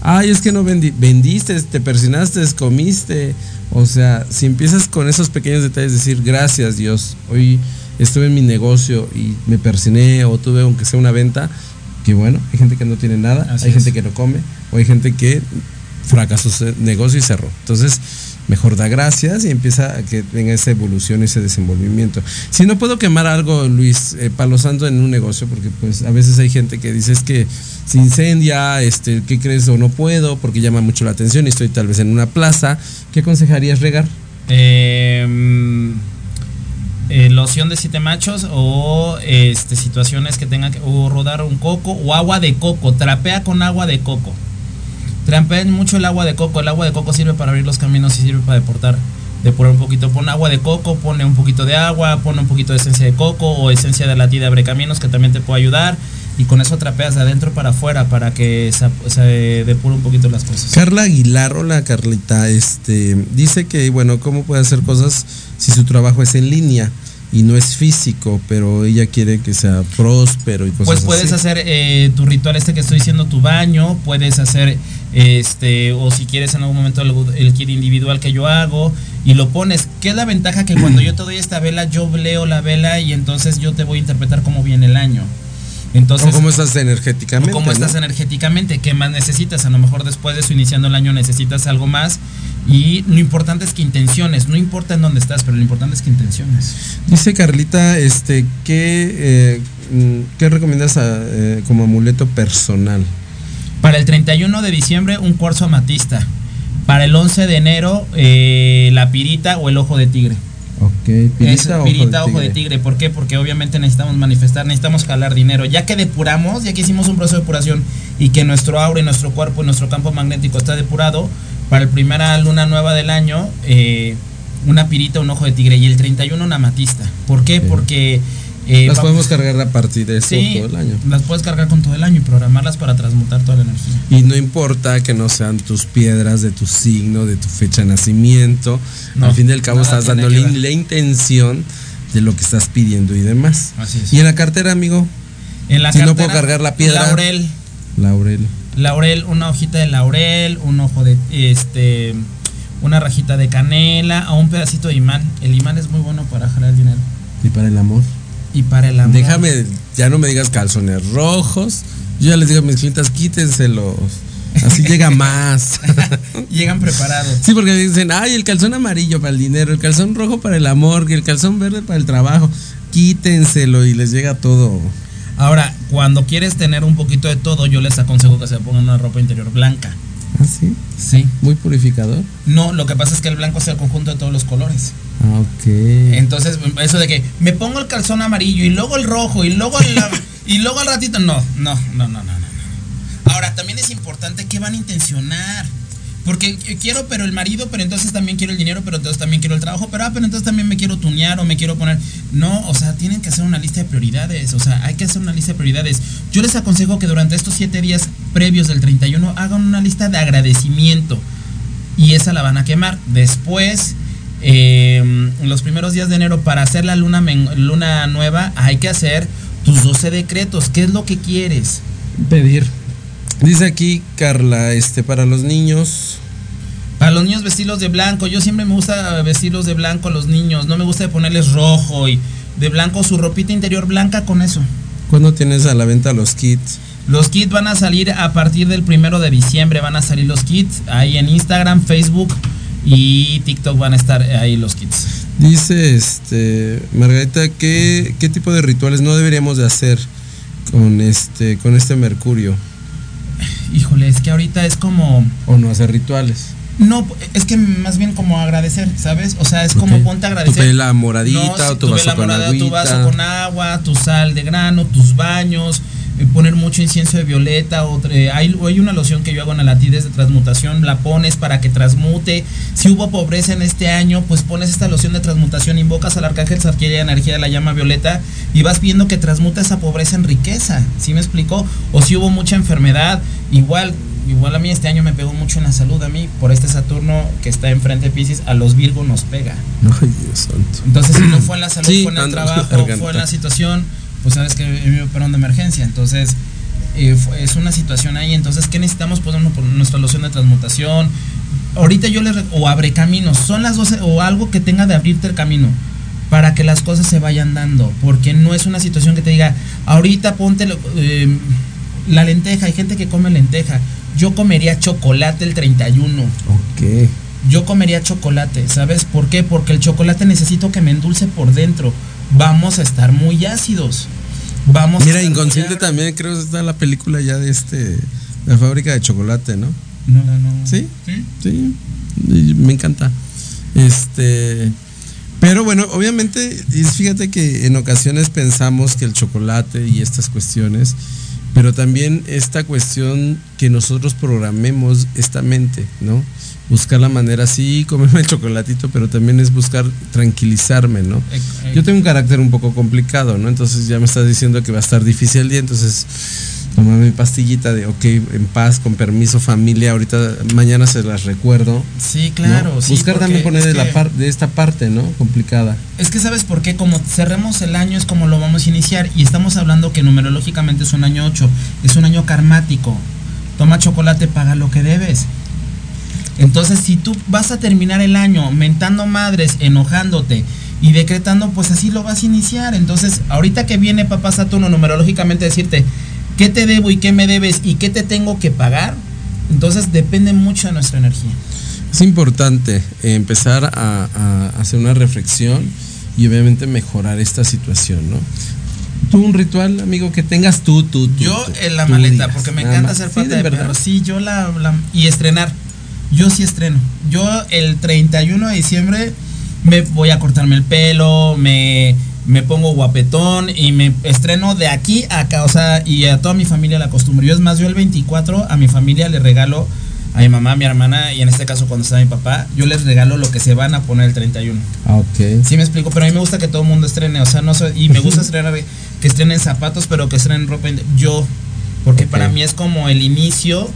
Ay, es que no vendi- vendiste, te persinaste, comiste. O sea, si empiezas con esos pequeños detalles, decir gracias Dios, hoy estuve en mi negocio y me persiné o tuve aunque sea una venta, que bueno, hay gente que no tiene nada, Así hay es. gente que no come, o hay gente que fracasó su negocio y cerró. Entonces, mejor da gracias y empieza a que venga esa evolución, ese desenvolvimiento. Si no puedo quemar algo, Luis, eh, palo santo en un negocio, porque pues a veces hay gente que dice es que se incendia, este, ¿qué crees? O no puedo, porque llama mucho la atención y estoy tal vez en una plaza. ¿Qué aconsejarías regar? Eh, eh, loción de siete machos o este situaciones que tengan que o rodar un coco o agua de coco trapea con agua de coco trapean mucho el agua de coco el agua de coco sirve para abrir los caminos y sirve para deportar depurar un poquito. Pon agua de coco pone un poquito de agua pone un poquito de esencia de coco o esencia de la tía de abre caminos que también te puede ayudar y con eso trapeas de adentro para afuera para que se, se depure un poquito las cosas. Carla Aguilar, hola Carlita, este, dice que, bueno, ¿cómo puede hacer cosas si su trabajo es en línea y no es físico, pero ella quiere que sea próspero y cosas Pues puedes así? hacer eh, tu ritual este que estoy diciendo, tu baño, puedes hacer este, o si quieres en algún momento el, el kit individual que yo hago y lo pones. ¿Qué es la ventaja? Que cuando yo te doy esta vela, yo leo la vela y entonces yo te voy a interpretar cómo viene el año. Entonces, o cómo estás energéticamente. cómo estás ¿no? energéticamente, qué más necesitas. A lo mejor después de eso, iniciando el año, necesitas algo más. Y lo importante es que intenciones, no importa en dónde estás, pero lo importante es que intenciones. Dice Carlita, este, ¿qué, eh, mm, ¿qué recomiendas a, eh, como amuleto personal? Para el 31 de diciembre, un cuarzo amatista. Para el 11 de enero, eh, la pirita o el ojo de tigre. Ok, Es pirita, ojo, pirita, de ojo de tigre. ¿Por qué? Porque obviamente necesitamos manifestar, necesitamos jalar dinero. Ya que depuramos, ya que hicimos un proceso de depuración y que nuestro aura y nuestro cuerpo y nuestro campo magnético está depurado, para la primera luna nueva del año, eh, una pirita, un ojo de tigre y el 31 una amatista. ¿Por qué? Porque... eh, Las podemos cargar a partir de eso Sí, todo el año. las puedes cargar con todo el año y programarlas para transmutar toda la energía. Y no importa que no sean tus piedras de tu signo, de tu fecha de nacimiento. No, Al fin y al cabo estás dando la, intención de lo que estás pidiendo y demás. Así es. Y en la cartera, amigo, En la Si no cartera, puedo cargar la piedra. Laurel, Laurel. laurel, una hojita de laurel, un ojo de este una rajita de canela o un pedacito de imán. El imán es muy bueno para jalar dinero. Y para el amor. Y para el amor. Déjame, ya no me digas calzones rojos. Yo ya les digo a mis clientes, quítenselos. Así llega más. <laughs> Llegan preparados. Sí, porque dicen, ay, el calzón amarillo para el dinero, el calzón rojo para el amor, y el calzón verde para el trabajo. Quítenselo y les llega todo. Ahora, cuando quieres tener un poquito de todo, yo les aconsejo que se pongan una ropa interior blanca. ¿Ah, sí? Sí. Muy purificador. No, lo que pasa es que el blanco es el conjunto de todos los colores. Ah, ok. Entonces, eso de que me pongo el calzón amarillo y luego el rojo y luego el, <laughs> y luego al ratito, no, no, no, no, no, no. no. Ahora, también es importante que van a intencionar. Porque quiero, pero el marido, pero entonces también quiero el dinero, pero entonces también quiero el trabajo, pero ah, pero entonces también me quiero tunear o me quiero poner. No, o sea, tienen que hacer una lista de prioridades. O sea, hay que hacer una lista de prioridades. Yo les aconsejo que durante estos siete días previos del 31 hagan una lista de agradecimiento. Y esa la van a quemar. Después, eh, los primeros días de enero, para hacer la luna, luna nueva, hay que hacer tus 12 decretos. ¿Qué es lo que quieres? Pedir. Dice aquí Carla, este para los niños. Para los niños vestirlos de blanco. Yo siempre me gusta vestirlos de blanco a los niños. No me gusta ponerles rojo y de blanco su ropita interior blanca con eso. ¿Cuándo tienes a la venta los kits? Los kits van a salir a partir del primero de diciembre. Van a salir los kits ahí en Instagram, Facebook y TikTok van a estar ahí los kits. Dice este Margarita, ¿qué, qué tipo de rituales no deberíamos de hacer con este, con este Mercurio? Híjole, es que ahorita es como. O no hacer rituales. No, es que más bien como agradecer, ¿sabes? O sea, es como ponte a agradecer. Tu la moradita o tu, vaso con tu vaso con agua, tu sal de grano, tus baños, poner mucho incienso de violeta. O, hay, hay, una loción que yo hago en latides de transmutación, la pones para que transmute. Si hubo pobreza en este año, pues pones esta loción de transmutación, invocas al arcángel la energía de la llama violeta y vas viendo que transmuta esa pobreza en riqueza. ¿Sí me explicó? O si hubo mucha enfermedad, igual igual a mí este año me pegó mucho en la salud a mí por este Saturno que está enfrente de Pisces a los Virgos nos pega ay Dios santo entonces si no fue en la salud fue en el trabajo fue en la situación pues sabes que me operaron de emergencia entonces eh, es una situación ahí entonces qué necesitamos pues nuestra loción de transmutación ahorita yo les o abre caminos son las 12 o algo que tenga de abrirte el camino para que las cosas se vayan dando porque no es una situación que te diga ahorita ponte eh, la lenteja hay gente que come lenteja yo comería chocolate el 31. Ok. Yo comería chocolate, ¿sabes por qué? Porque el chocolate necesito que me endulce por dentro. Vamos a estar muy ácidos. Vamos Mira, inconsciente también creo que está la película ya de este la fábrica de chocolate, ¿no? No, no, no. ¿Sí? Sí. Me encanta. Este pero bueno, obviamente, fíjate que en ocasiones pensamos que el chocolate y estas cuestiones pero también esta cuestión que nosotros programemos esta mente, ¿no? Buscar la manera, sí, comerme el chocolatito, pero también es buscar tranquilizarme, ¿no? Yo tengo un carácter un poco complicado, ¿no? Entonces ya me estás diciendo que va a estar difícil el día, entonces tomar mi pastillita de, ok, en paz, con permiso, familia, ahorita, mañana se las recuerdo. Sí, claro. Buscar también poner de, la de esta parte, ¿no? Complicada. Es que sabes por qué, como cerremos el año es como lo vamos a iniciar y estamos hablando que numerológicamente es un año 8, es un año karmático. Toma chocolate, paga lo que debes. Entonces, si tú vas a terminar el año mentando madres, enojándote, y decretando, pues así lo vas a iniciar. Entonces, ahorita que viene Papá Saturno numerológicamente decirte, qué te debo y qué me debes y qué te tengo que pagar, entonces depende mucho de nuestra energía. Es importante empezar a, hacer una reflexión y obviamente mejorar esta situación, ¿no? Tú un ritual, amigo, que tengas tú, tú, tú Yo en la maleta, porque me encanta hacer falta de, verdad. Sí, yo la, Y estrenar. Yo sí estreno. Yo el 31 de diciembre me voy a cortarme el pelo, me me pongo guapetón y me estreno de aquí a acá, o sea, y a toda mi familia la costumbre. Yo es más, yo el 24 a mi familia le regalo a mi mamá, a mi hermana y en este caso cuando está mi papá, yo les regalo lo que se van a poner el 31. Ah, ok. Sí me explico, pero a mí me gusta que todo el mundo estrene, o sea, no soy, y me <laughs> gusta estrenar que estrenen zapatos, pero que estrenen ropa yo, porque para mí es como el inicio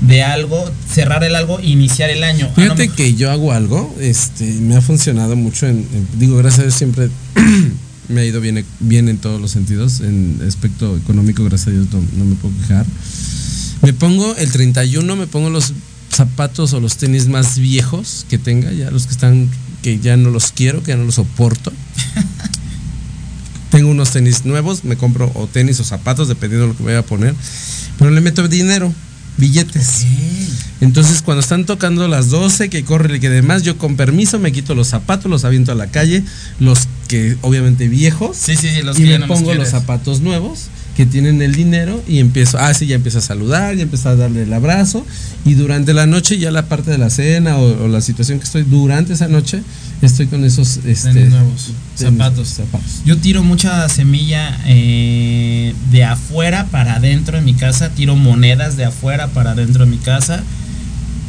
de algo, cerrar el algo, iniciar el año. Ah, Fíjate que yo hago algo, este, me ha funcionado mucho en digo, gracias a Dios siempre <clears throat> me ha ido bien, bien en todos los sentidos. En aspecto económico, gracias a Dios, no, me puedo quejar. Me pongo el 31, me pongo los zapatos o los tenis más viejos que tenga, ya los que están, que ya no los quiero, que ya no los soporto. <laughs> Tengo unos tenis nuevos, me compro o tenis o zapatos, dependiendo de lo que voy a poner, pero le meto dinero billetes. Entonces, cuando están tocando las 12, que corre y que demás, yo con permiso me quito los zapatos, los aviento a la calle, los que obviamente viejos. Sí, sí, los y me pongo los zapatos nuevos que tienen el dinero y empiezo, ah, sí, ya empiezo a saludar, ya empiezo a darle el abrazo y durante la noche, ya la parte de la cena o, la situación que estoy durante esa noche, estoy con esos este, nuevos zapatos. zapatos. Yo tiro mucha semilla eh, de afuera para adentro de mi casa, tiro monedas de afuera para adentro de mi casa,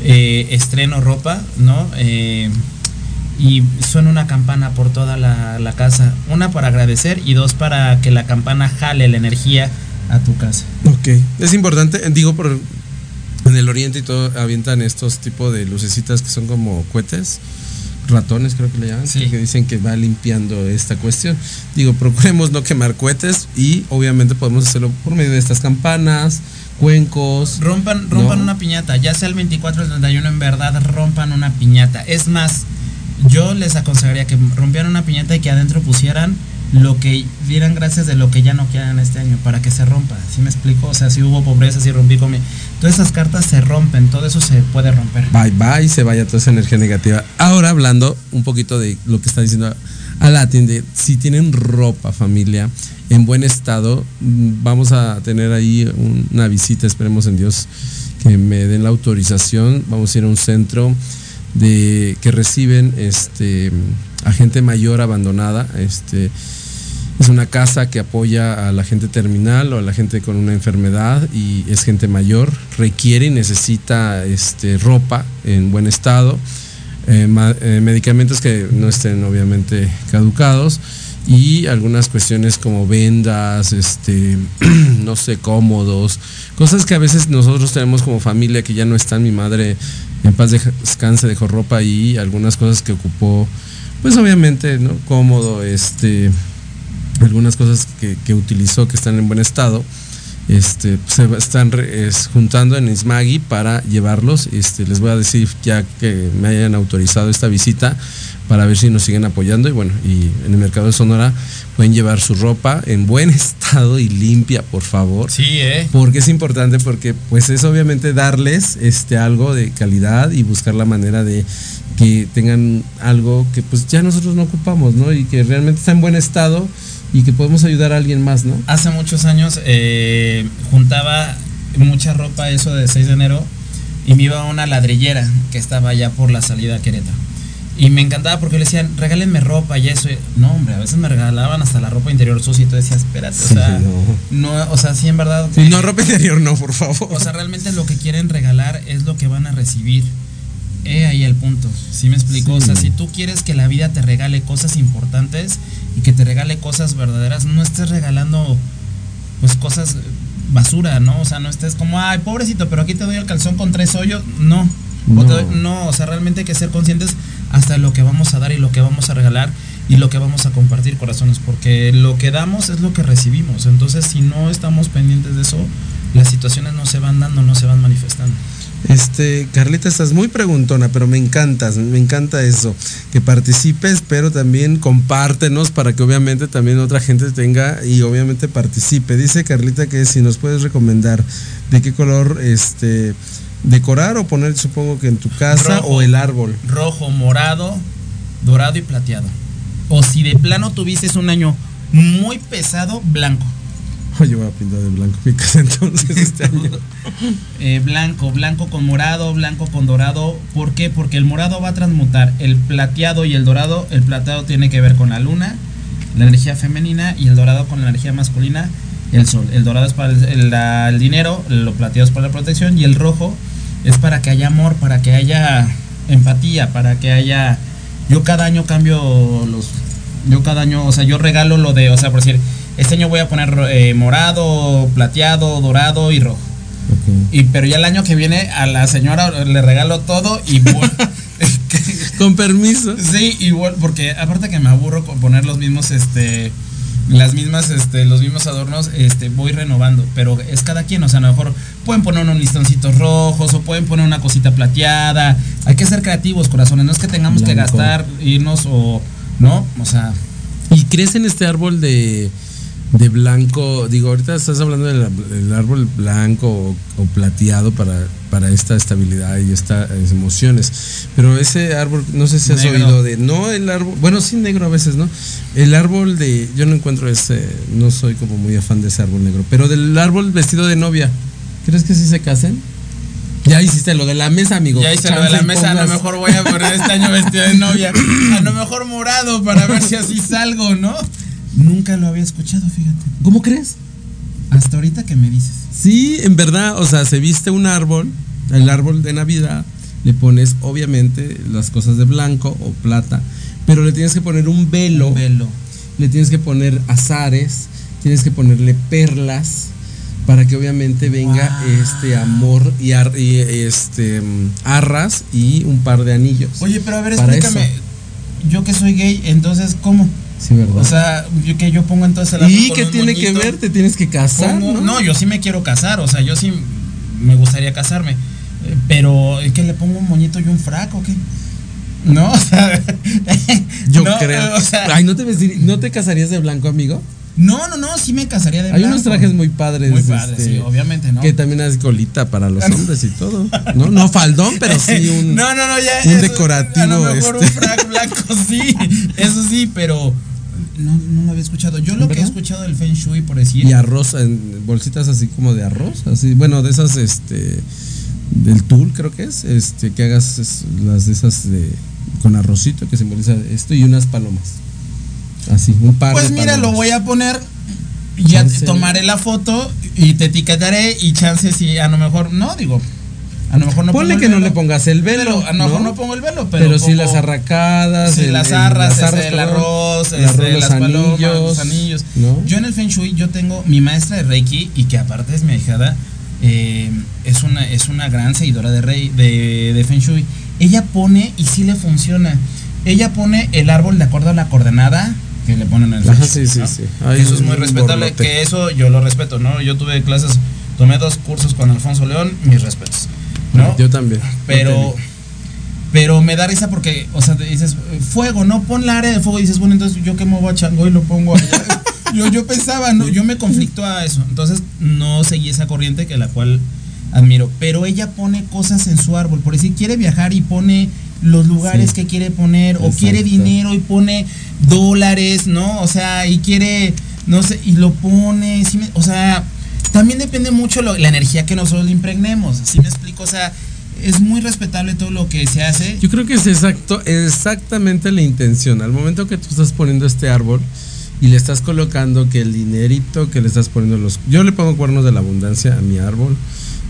eh, estreno ropa, ¿no? Eh, y suena una campana por toda la, casa. Una para agradecer y dos para que la campana jale la energía a tu casa. Ok, es importante, digo, por en el oriente y todo avientan estos tipos de lucecitas que son como cohetes, ratones, creo que le llaman, Sí. que dicen que va limpiando esta cuestión. Digo, procuremos no quemar cohetes y obviamente podemos hacerlo por medio de estas campanas, cuencos. Rompan, rompan ¿no? una piñata, ya sea el 24 o el 31, en verdad rompan una piñata. Es más, yo les aconsejaría que rompieran una piñata y que adentro pusieran lo que dieran gracias de lo que ya no quieran este año para que se rompa. ¿Sí me explico? O sea, si hubo pobreza, si rompí con. Todas esas cartas se rompen, todo eso se puede romper. Bye bye se vaya toda esa energía negativa. Ahora hablando un poquito de lo que está diciendo Alatin, de si tienen ropa, familia, en buen estado, mm, vamos a tener ahí un- una visita, esperemos en Dios que me den la autorización. Vamos a ir a un centro de que reciben este a gente mayor abandonada, este es una casa que apoya a la gente terminal o a la gente con una enfermedad y es gente mayor, requiere y necesita este, ropa en buen estado, eh, eh, medicamentos que no estén obviamente caducados y algunas cuestiones como vendas, este, <clears throat> no sé, cómodos, cosas que a veces nosotros tenemos como familia que ya no están, mi madre en paz descanse dejó ropa y algunas cosas que ocupó, pues obviamente, ¿no? Cómodo, este, algunas cosas que, que utilizó que están en buen estado este se están re- es, juntando en Ismagui para llevarlos este les voy a decir ya que me hayan autorizado esta visita para ver si nos siguen apoyando y bueno y en el mercado de Sonora pueden llevar su ropa en buen <laughs> estado y limpia por favor Sí, ¿eh? porque es importante porque pues es obviamente darles este algo de calidad y buscar la manera de que tengan algo que pues ya nosotros no ocupamos, ¿no? Y que realmente está en buen estado y que podemos ayudar a alguien más, ¿no? Hace muchos años eh, juntaba mucha ropa, eso de 6 de enero, y me iba a una ladrillera que estaba allá por la salida a Querétaro. Y me encantaba porque le decían, regálenme ropa y eso. No, hombre, a veces me regalaban hasta la ropa interior sucia y tú decías, espérate, o Sí, sea, no. no, o sea, sí, en verdad. Sí, no, ropa interior no, por favor. O sea, realmente lo que quieren regalar es lo que van a recibir. He ahí el punto. ¿Sí me explico? O sea, si tú quieres que la vida te regale cosas importantes y que te regale cosas verdaderas, no estés regalando pues cosas eh, basura, ¿no? O sea, no estés como, ay, pobrecito, pero aquí te doy el calzón con tres hoyos. No. O No. doy- no, o sea, realmente hay que ser conscientes hasta lo que vamos a dar y lo que vamos a regalar y lo que vamos a compartir, corazones, porque lo que damos es lo que recibimos. Entonces, si no estamos pendientes de eso, las situaciones no se van dando, no se van manifestando. Este, Carlita, estás muy preguntona, pero me encantas, me encanta eso, que participes, pero también compártenos para que obviamente también otra gente tenga y obviamente participe. Dice Carlita que si nos puedes recomendar de qué color este decorar o poner, supongo que en tu casa Rojo. o el árbol. Rojo, morado, dorado y plateado. O si de plano tuvieses un año muy pesado, blanco. <laughs> Oye, voy a pintar de blanco mi casa entonces este año. <laughs> Eh, blanco, blanco con morado, blanco con dorado. ¿Por qué? Porque el morado va a transmutar el plateado y el dorado. El plateado tiene que ver con la luna, la energía femenina, y el dorado con la energía masculina, el sol. El dorado es para el, el dinero, lo plateado es para la protección, y el rojo es para que haya amor, para que haya empatía, para que haya. Yo cada año cambio los. Yo cada año, o sea, yo regalo lo de, o sea, por decir, este año voy a poner eh, morado, plateado, dorado y rojo. Y pero ya el año que viene a la señora le regalo todo y <laughs> Con permiso. sí, igual porque aparte que me aburro con poner los mismos este las mismas este los mismos adornos, este voy renovando, pero es cada quien, o sea, a lo mejor pueden poner unos listoncitos rojos o pueden poner una cosita plateada. Hay que ser creativos, corazones, no es que tengamos que gastar irnos o no, o sea, ¿Y crees en este árbol de, de blanco? Digo, ahorita estás hablando del, árbol blanco o, o plateado para, para esta estabilidad y estas emociones. Pero ese árbol, no sé si has Negro. oído de. No, el árbol. Bueno, sí, negro a veces, ¿no? El árbol de. Yo no encuentro ese. No soy como muy afán de ese árbol negro. Pero del árbol vestido de novia. ¿Crees que sí se casen? Ya hiciste lo de la mesa, amigo. Ya hice lo de la mesa, a lo mejor voy a poner este año vestido de novia. A lo mejor morado para ver si así salgo, ¿no? Nunca lo había escuchado, fíjate. ¿Cómo crees? Hasta ahorita que me dices. Sí, en verdad, o sea, se viste un árbol, el árbol de Navidad, le pones obviamente las cosas de blanco o plata, pero le tienes que poner un velo, Un velo. le tienes que poner azares, tienes que ponerle perlas para que obviamente venga Wow. este amor y, ar- y, este mm, arras y un par de anillos. Oye, pero a ver, explícame. yo que soy gay, entonces, ¿cómo? Sí, ¿verdad? O sea, yo que yo pongo entonces el árbol ¿Y qué tiene que ver? ¿Te tienes que casar? ¿no? no, yo sí me quiero casar, o sea, yo sí me gustaría casarme. Eh, Pero, ¿es que le pongo un moñito y un frac o qué? No, <laughs> o sea. Yo no, creo. O sea, Ay, ¿no te, vestir- ¿no te casarías de blanco, amigo? no, no, no, sí me casaría de Hay unos blanco. trajes muy padres. Muy padres, este, sí, obviamente, ¿no? Que también hay colita para los <laughs> hombres y todo. No, no faldón, pero sí <laughs> un. no, no, no, ya. un eso- decorativo, A lo mejor un este. frac blanco, sí. Eso sí, pero. No, no lo había escuchado. Yo lo que he escuchado del Feng Shui, por decir. Y arroz, en bolsitas así como de arroz, así, bueno, de esas, este, del tul creo que es, este, que hagas es- las de esas de, con arrocito que simboliza esto y unas palomas. Así, un par Pues de mira, lo voy a poner. Ya Chance. tomaré la foto y te etiquetaré y chances si a lo mejor no digo. A lo mejor no Ponle que no le pongas el velo. pero a lo mejor ¿no? no pongo el velo, pero, Pero, sí las arracadas, sí, el- las arras, las este, el arroz, el arroz, los las palomas, anillos, los anillos. ¿no? Yo en el Feng Shui yo tengo mi maestra de Reiki y que aparte es mi ahijada, eh, es una es una gran seguidora de Rei, de, de Feng Shui. Ella pone y sí le funciona. Ella pone el árbol de acuerdo a la coordenada que le ponen en el Feng sí, Shui, sí, ¿no? sí. Hay Eso es muy respetable, borlote. que eso yo lo respeto, ¿no? Yo tuve clases, tomé dos cursos con Alfonso León, mis respetos. ¿No? Yo también. Pero, pero me da risa porque, o sea, te dices, fuego, no pon la área de fuego. Y dices, bueno, entonces yo que muevo a Chango y lo pongo <laughs> yo, yo pensaba, no, yo me conflicto a eso. Entonces no seguí esa corriente que la cual admiro. Pero ella pone cosas en su árbol. Por decir, quiere viajar y pone los lugares Sí. que quiere poner. O quiere dinero y pone dólares, ¿no? O sea, y quiere, no sé, y lo pone. ¿sí me- o sea, también depende mucho la energía que nosotros le impregnemos. ¿Sí me explico? O sea, es muy respetable todo lo que se hace. Yo creo que es exacto, exactamente la intención. Al momento que tú estás poniendo este árbol y le estás colocando que el dinerito que le estás poniendo los. Yo le pongo cuernos de la abundancia a mi árbol.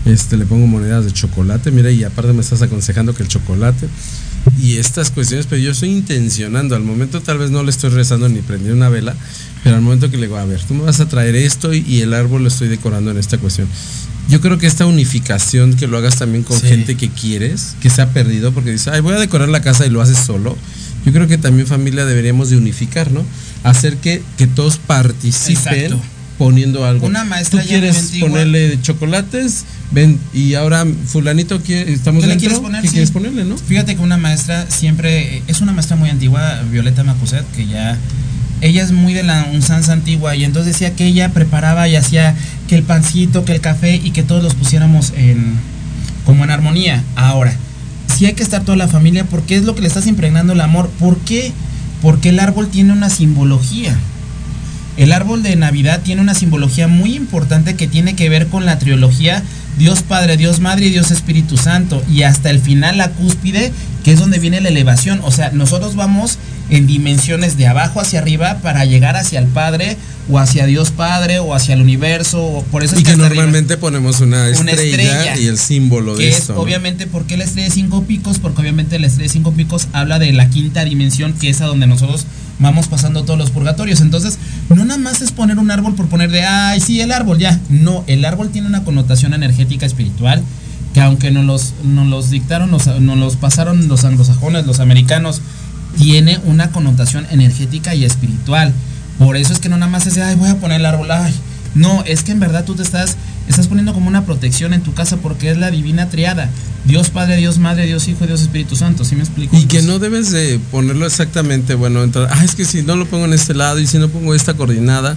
Este, le pongo monedas de chocolate, mira, y aparte me estás aconsejando que el chocolate y estas cuestiones, pero yo estoy intencionando. Al momento tal vez no le estoy rezando ni prendiendo una vela, pero al momento que le digo, a ver, tú me vas a traer esto y, el árbol lo estoy decorando en esta cuestión. Yo creo que esta unificación, que lo hagas también con Sí. gente que quieres, que se ha perdido, porque dices, ay, voy a decorar la casa y lo haces solo. Yo creo que también familia deberíamos de unificar, ¿no? Hacer que, que todos participen Exacto. Poniendo algo. Una maestra Tú quieres antigua. ponerle chocolates, ven, y ahora fulanito quiere, estamos ¿Qué le dentro, quieres poner? ¿qué Sí. quieres ponerle, no? Fíjate que una maestra siempre, es una maestra muy antigua, Violeta Macuset, que ya, ella es muy de la unsanza antigua y entonces decía que ella preparaba y hacía que el pancito, que el café y que todos los pusiéramos en, como en armonía. Ahora, sí hay que estar toda la familia porque es lo que le estás impregnando el amor. ¿Por qué? Porque el árbol tiene una simbología. El árbol de Navidad tiene una simbología muy importante que tiene que ver con la trilogía Dios Padre, Dios Madre y Dios Espíritu Santo. Y hasta el final la cúspide, que es donde viene la elevación. O sea, nosotros vamos en dimensiones de abajo hacia arriba para llegar hacia el Padre o hacia Dios Padre o hacia el universo. o Por eso es Y que hasta arriba- normalmente ponemos una Una estrella, estrella. y el símbolo de que es esto. ¿no? obviamente porque la estrella de cinco picos, porque obviamente la estrella de cinco picos habla de la quinta dimensión, que es a donde nosotros vamos pasando todos los purgatorios. Entonces, no nada más es poner un árbol por poner de, ay, sí, el árbol, ya. No, el árbol tiene una connotación energética espiritual que aunque nos los, nos los dictaron, nos, nos los pasaron los anglosajones, los americanos, tiene una connotación energética y espiritual. Por eso es que no nada más es de, ay, voy a poner el árbol, ay. No, es que en verdad tú te estás, estás poniendo como una protección en tu casa porque es la divina triada. Dios Padre, Dios Madre, Dios Hijo y Dios Espíritu Santo. ¿Sí me explico? Y que no debes de ponerlo exactamente, bueno, entonces, ah, es que si no lo pongo en este lado y si no pongo esta coordinada,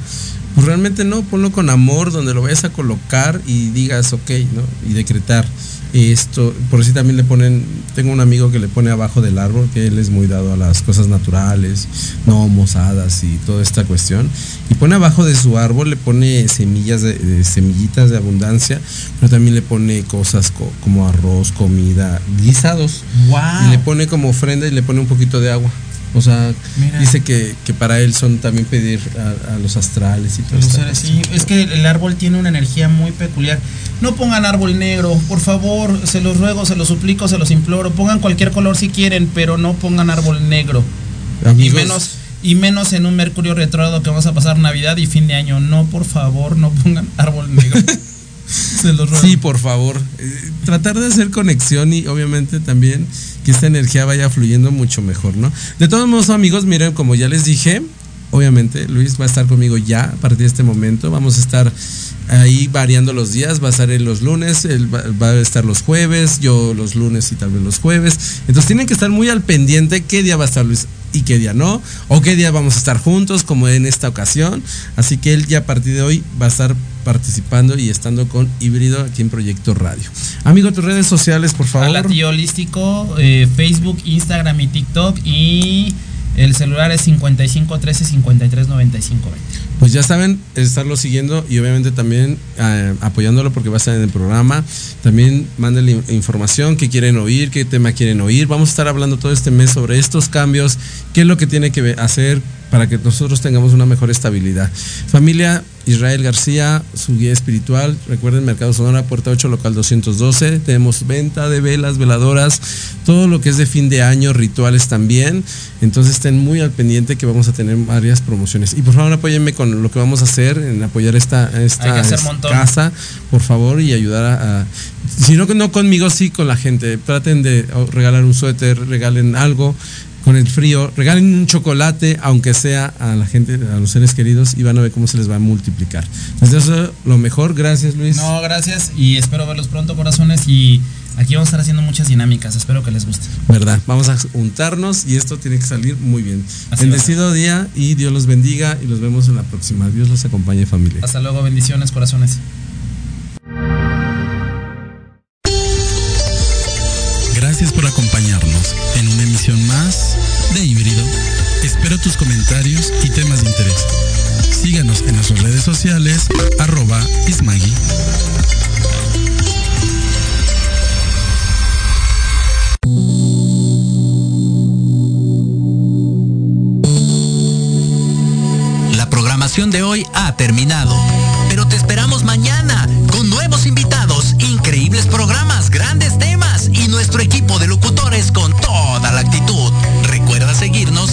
pues realmente no, ponlo con amor, donde lo vayas a colocar y digas, ok, ¿no? Y decretar esto, por si también le ponen, tengo un amigo que le pone abajo del árbol, que él es muy dado a las cosas naturales, gnomos, hadas y toda esta cuestión, y pone abajo de su árbol, le pone semillas de, de semillitas de abundancia, pero también le pone cosas co- como arroz, comida, guisados. ¡Wow! Y le pone como ofrenda y le pone un poquito de agua. O sea, Mira. dice que, que para él son también pedir a, a los astrales y todo seres, sí, es que el árbol tiene una energía muy peculiar. No pongan árbol negro, por favor, se los ruego, se los suplico, se los imploro. Pongan cualquier color si quieren, pero no pongan árbol negro. Y menos, y menos en un Mercurio retrógrado que vamos a pasar Navidad y fin de año. No, por favor, no pongan árbol negro. <laughs> se. Sí, por favor. Eh, tratar de hacer conexión y obviamente también que esta energía vaya fluyendo mucho mejor, ¿no? De todos modos, amigos, miren, como ya les dije, obviamente Luis va a estar conmigo ya a partir de este momento. Vamos a estar ahí variando los días, va a estar él los lunes, él va, va, a estar los jueves, yo los lunes y tal vez los jueves. Entonces tienen que estar muy al pendiente qué día va a estar Luis y qué día no, o qué día vamos a estar juntos como en esta ocasión. Así que él ya a partir de hoy va a estar participando y estando con híbrido aquí en Proyecto Radio. Amigo, tus redes sociales, por favor. Hola, tío holístico, eh, Facebook, Instagram y TikTok y el celular es 55 13 53 95 20. Pues ya saben, estarlo siguiendo y obviamente también eh, apoyándolo porque va a estar en el programa. También mándenle información, qué quieren oír, qué tema quieren oír. Vamos a estar hablando todo este mes sobre estos cambios, qué es lo que tiene que hacer para que nosotros tengamos una mejor estabilidad. Familia Israel García, su guía espiritual. Recuerden, Mercado Sonora, Puerta 8, local 212. Tenemos venta de velas, veladoras, todo lo que es de fin de año, rituales también. Entonces estén muy al pendiente que vamos a tener varias promociones. Y por favor apóyenme con lo que vamos a hacer, en apoyar esta, esta casa, por favor, y ayudar a, a si no, no conmigo, sí con la gente. Traten de regalar un suéter, regalen algo con el frío, regalen un chocolate, aunque sea a la gente, a los seres queridos, y van a ver cómo se les va a multiplicar. Entonces, eso lo mejor. Gracias, Luis. No, gracias, y espero verlos pronto, corazones, y aquí vamos a estar haciendo muchas dinámicas. Espero que les guste. Verdad, vamos a juntarnos y esto tiene que salir muy bien. Así Bendecido día y Dios los bendiga y los vemos en la próxima. Dios los acompañe, familia. Hasta luego, bendiciones, corazones. Comentarios y temas de interés. Síganos en nuestras redes sociales, arroba Ismagui. La programación de hoy ha terminado, pero te esperamos mañana con nuevos invitados, increíbles programas, grandes temas y nuestro equipo de locutores con toda la actitud.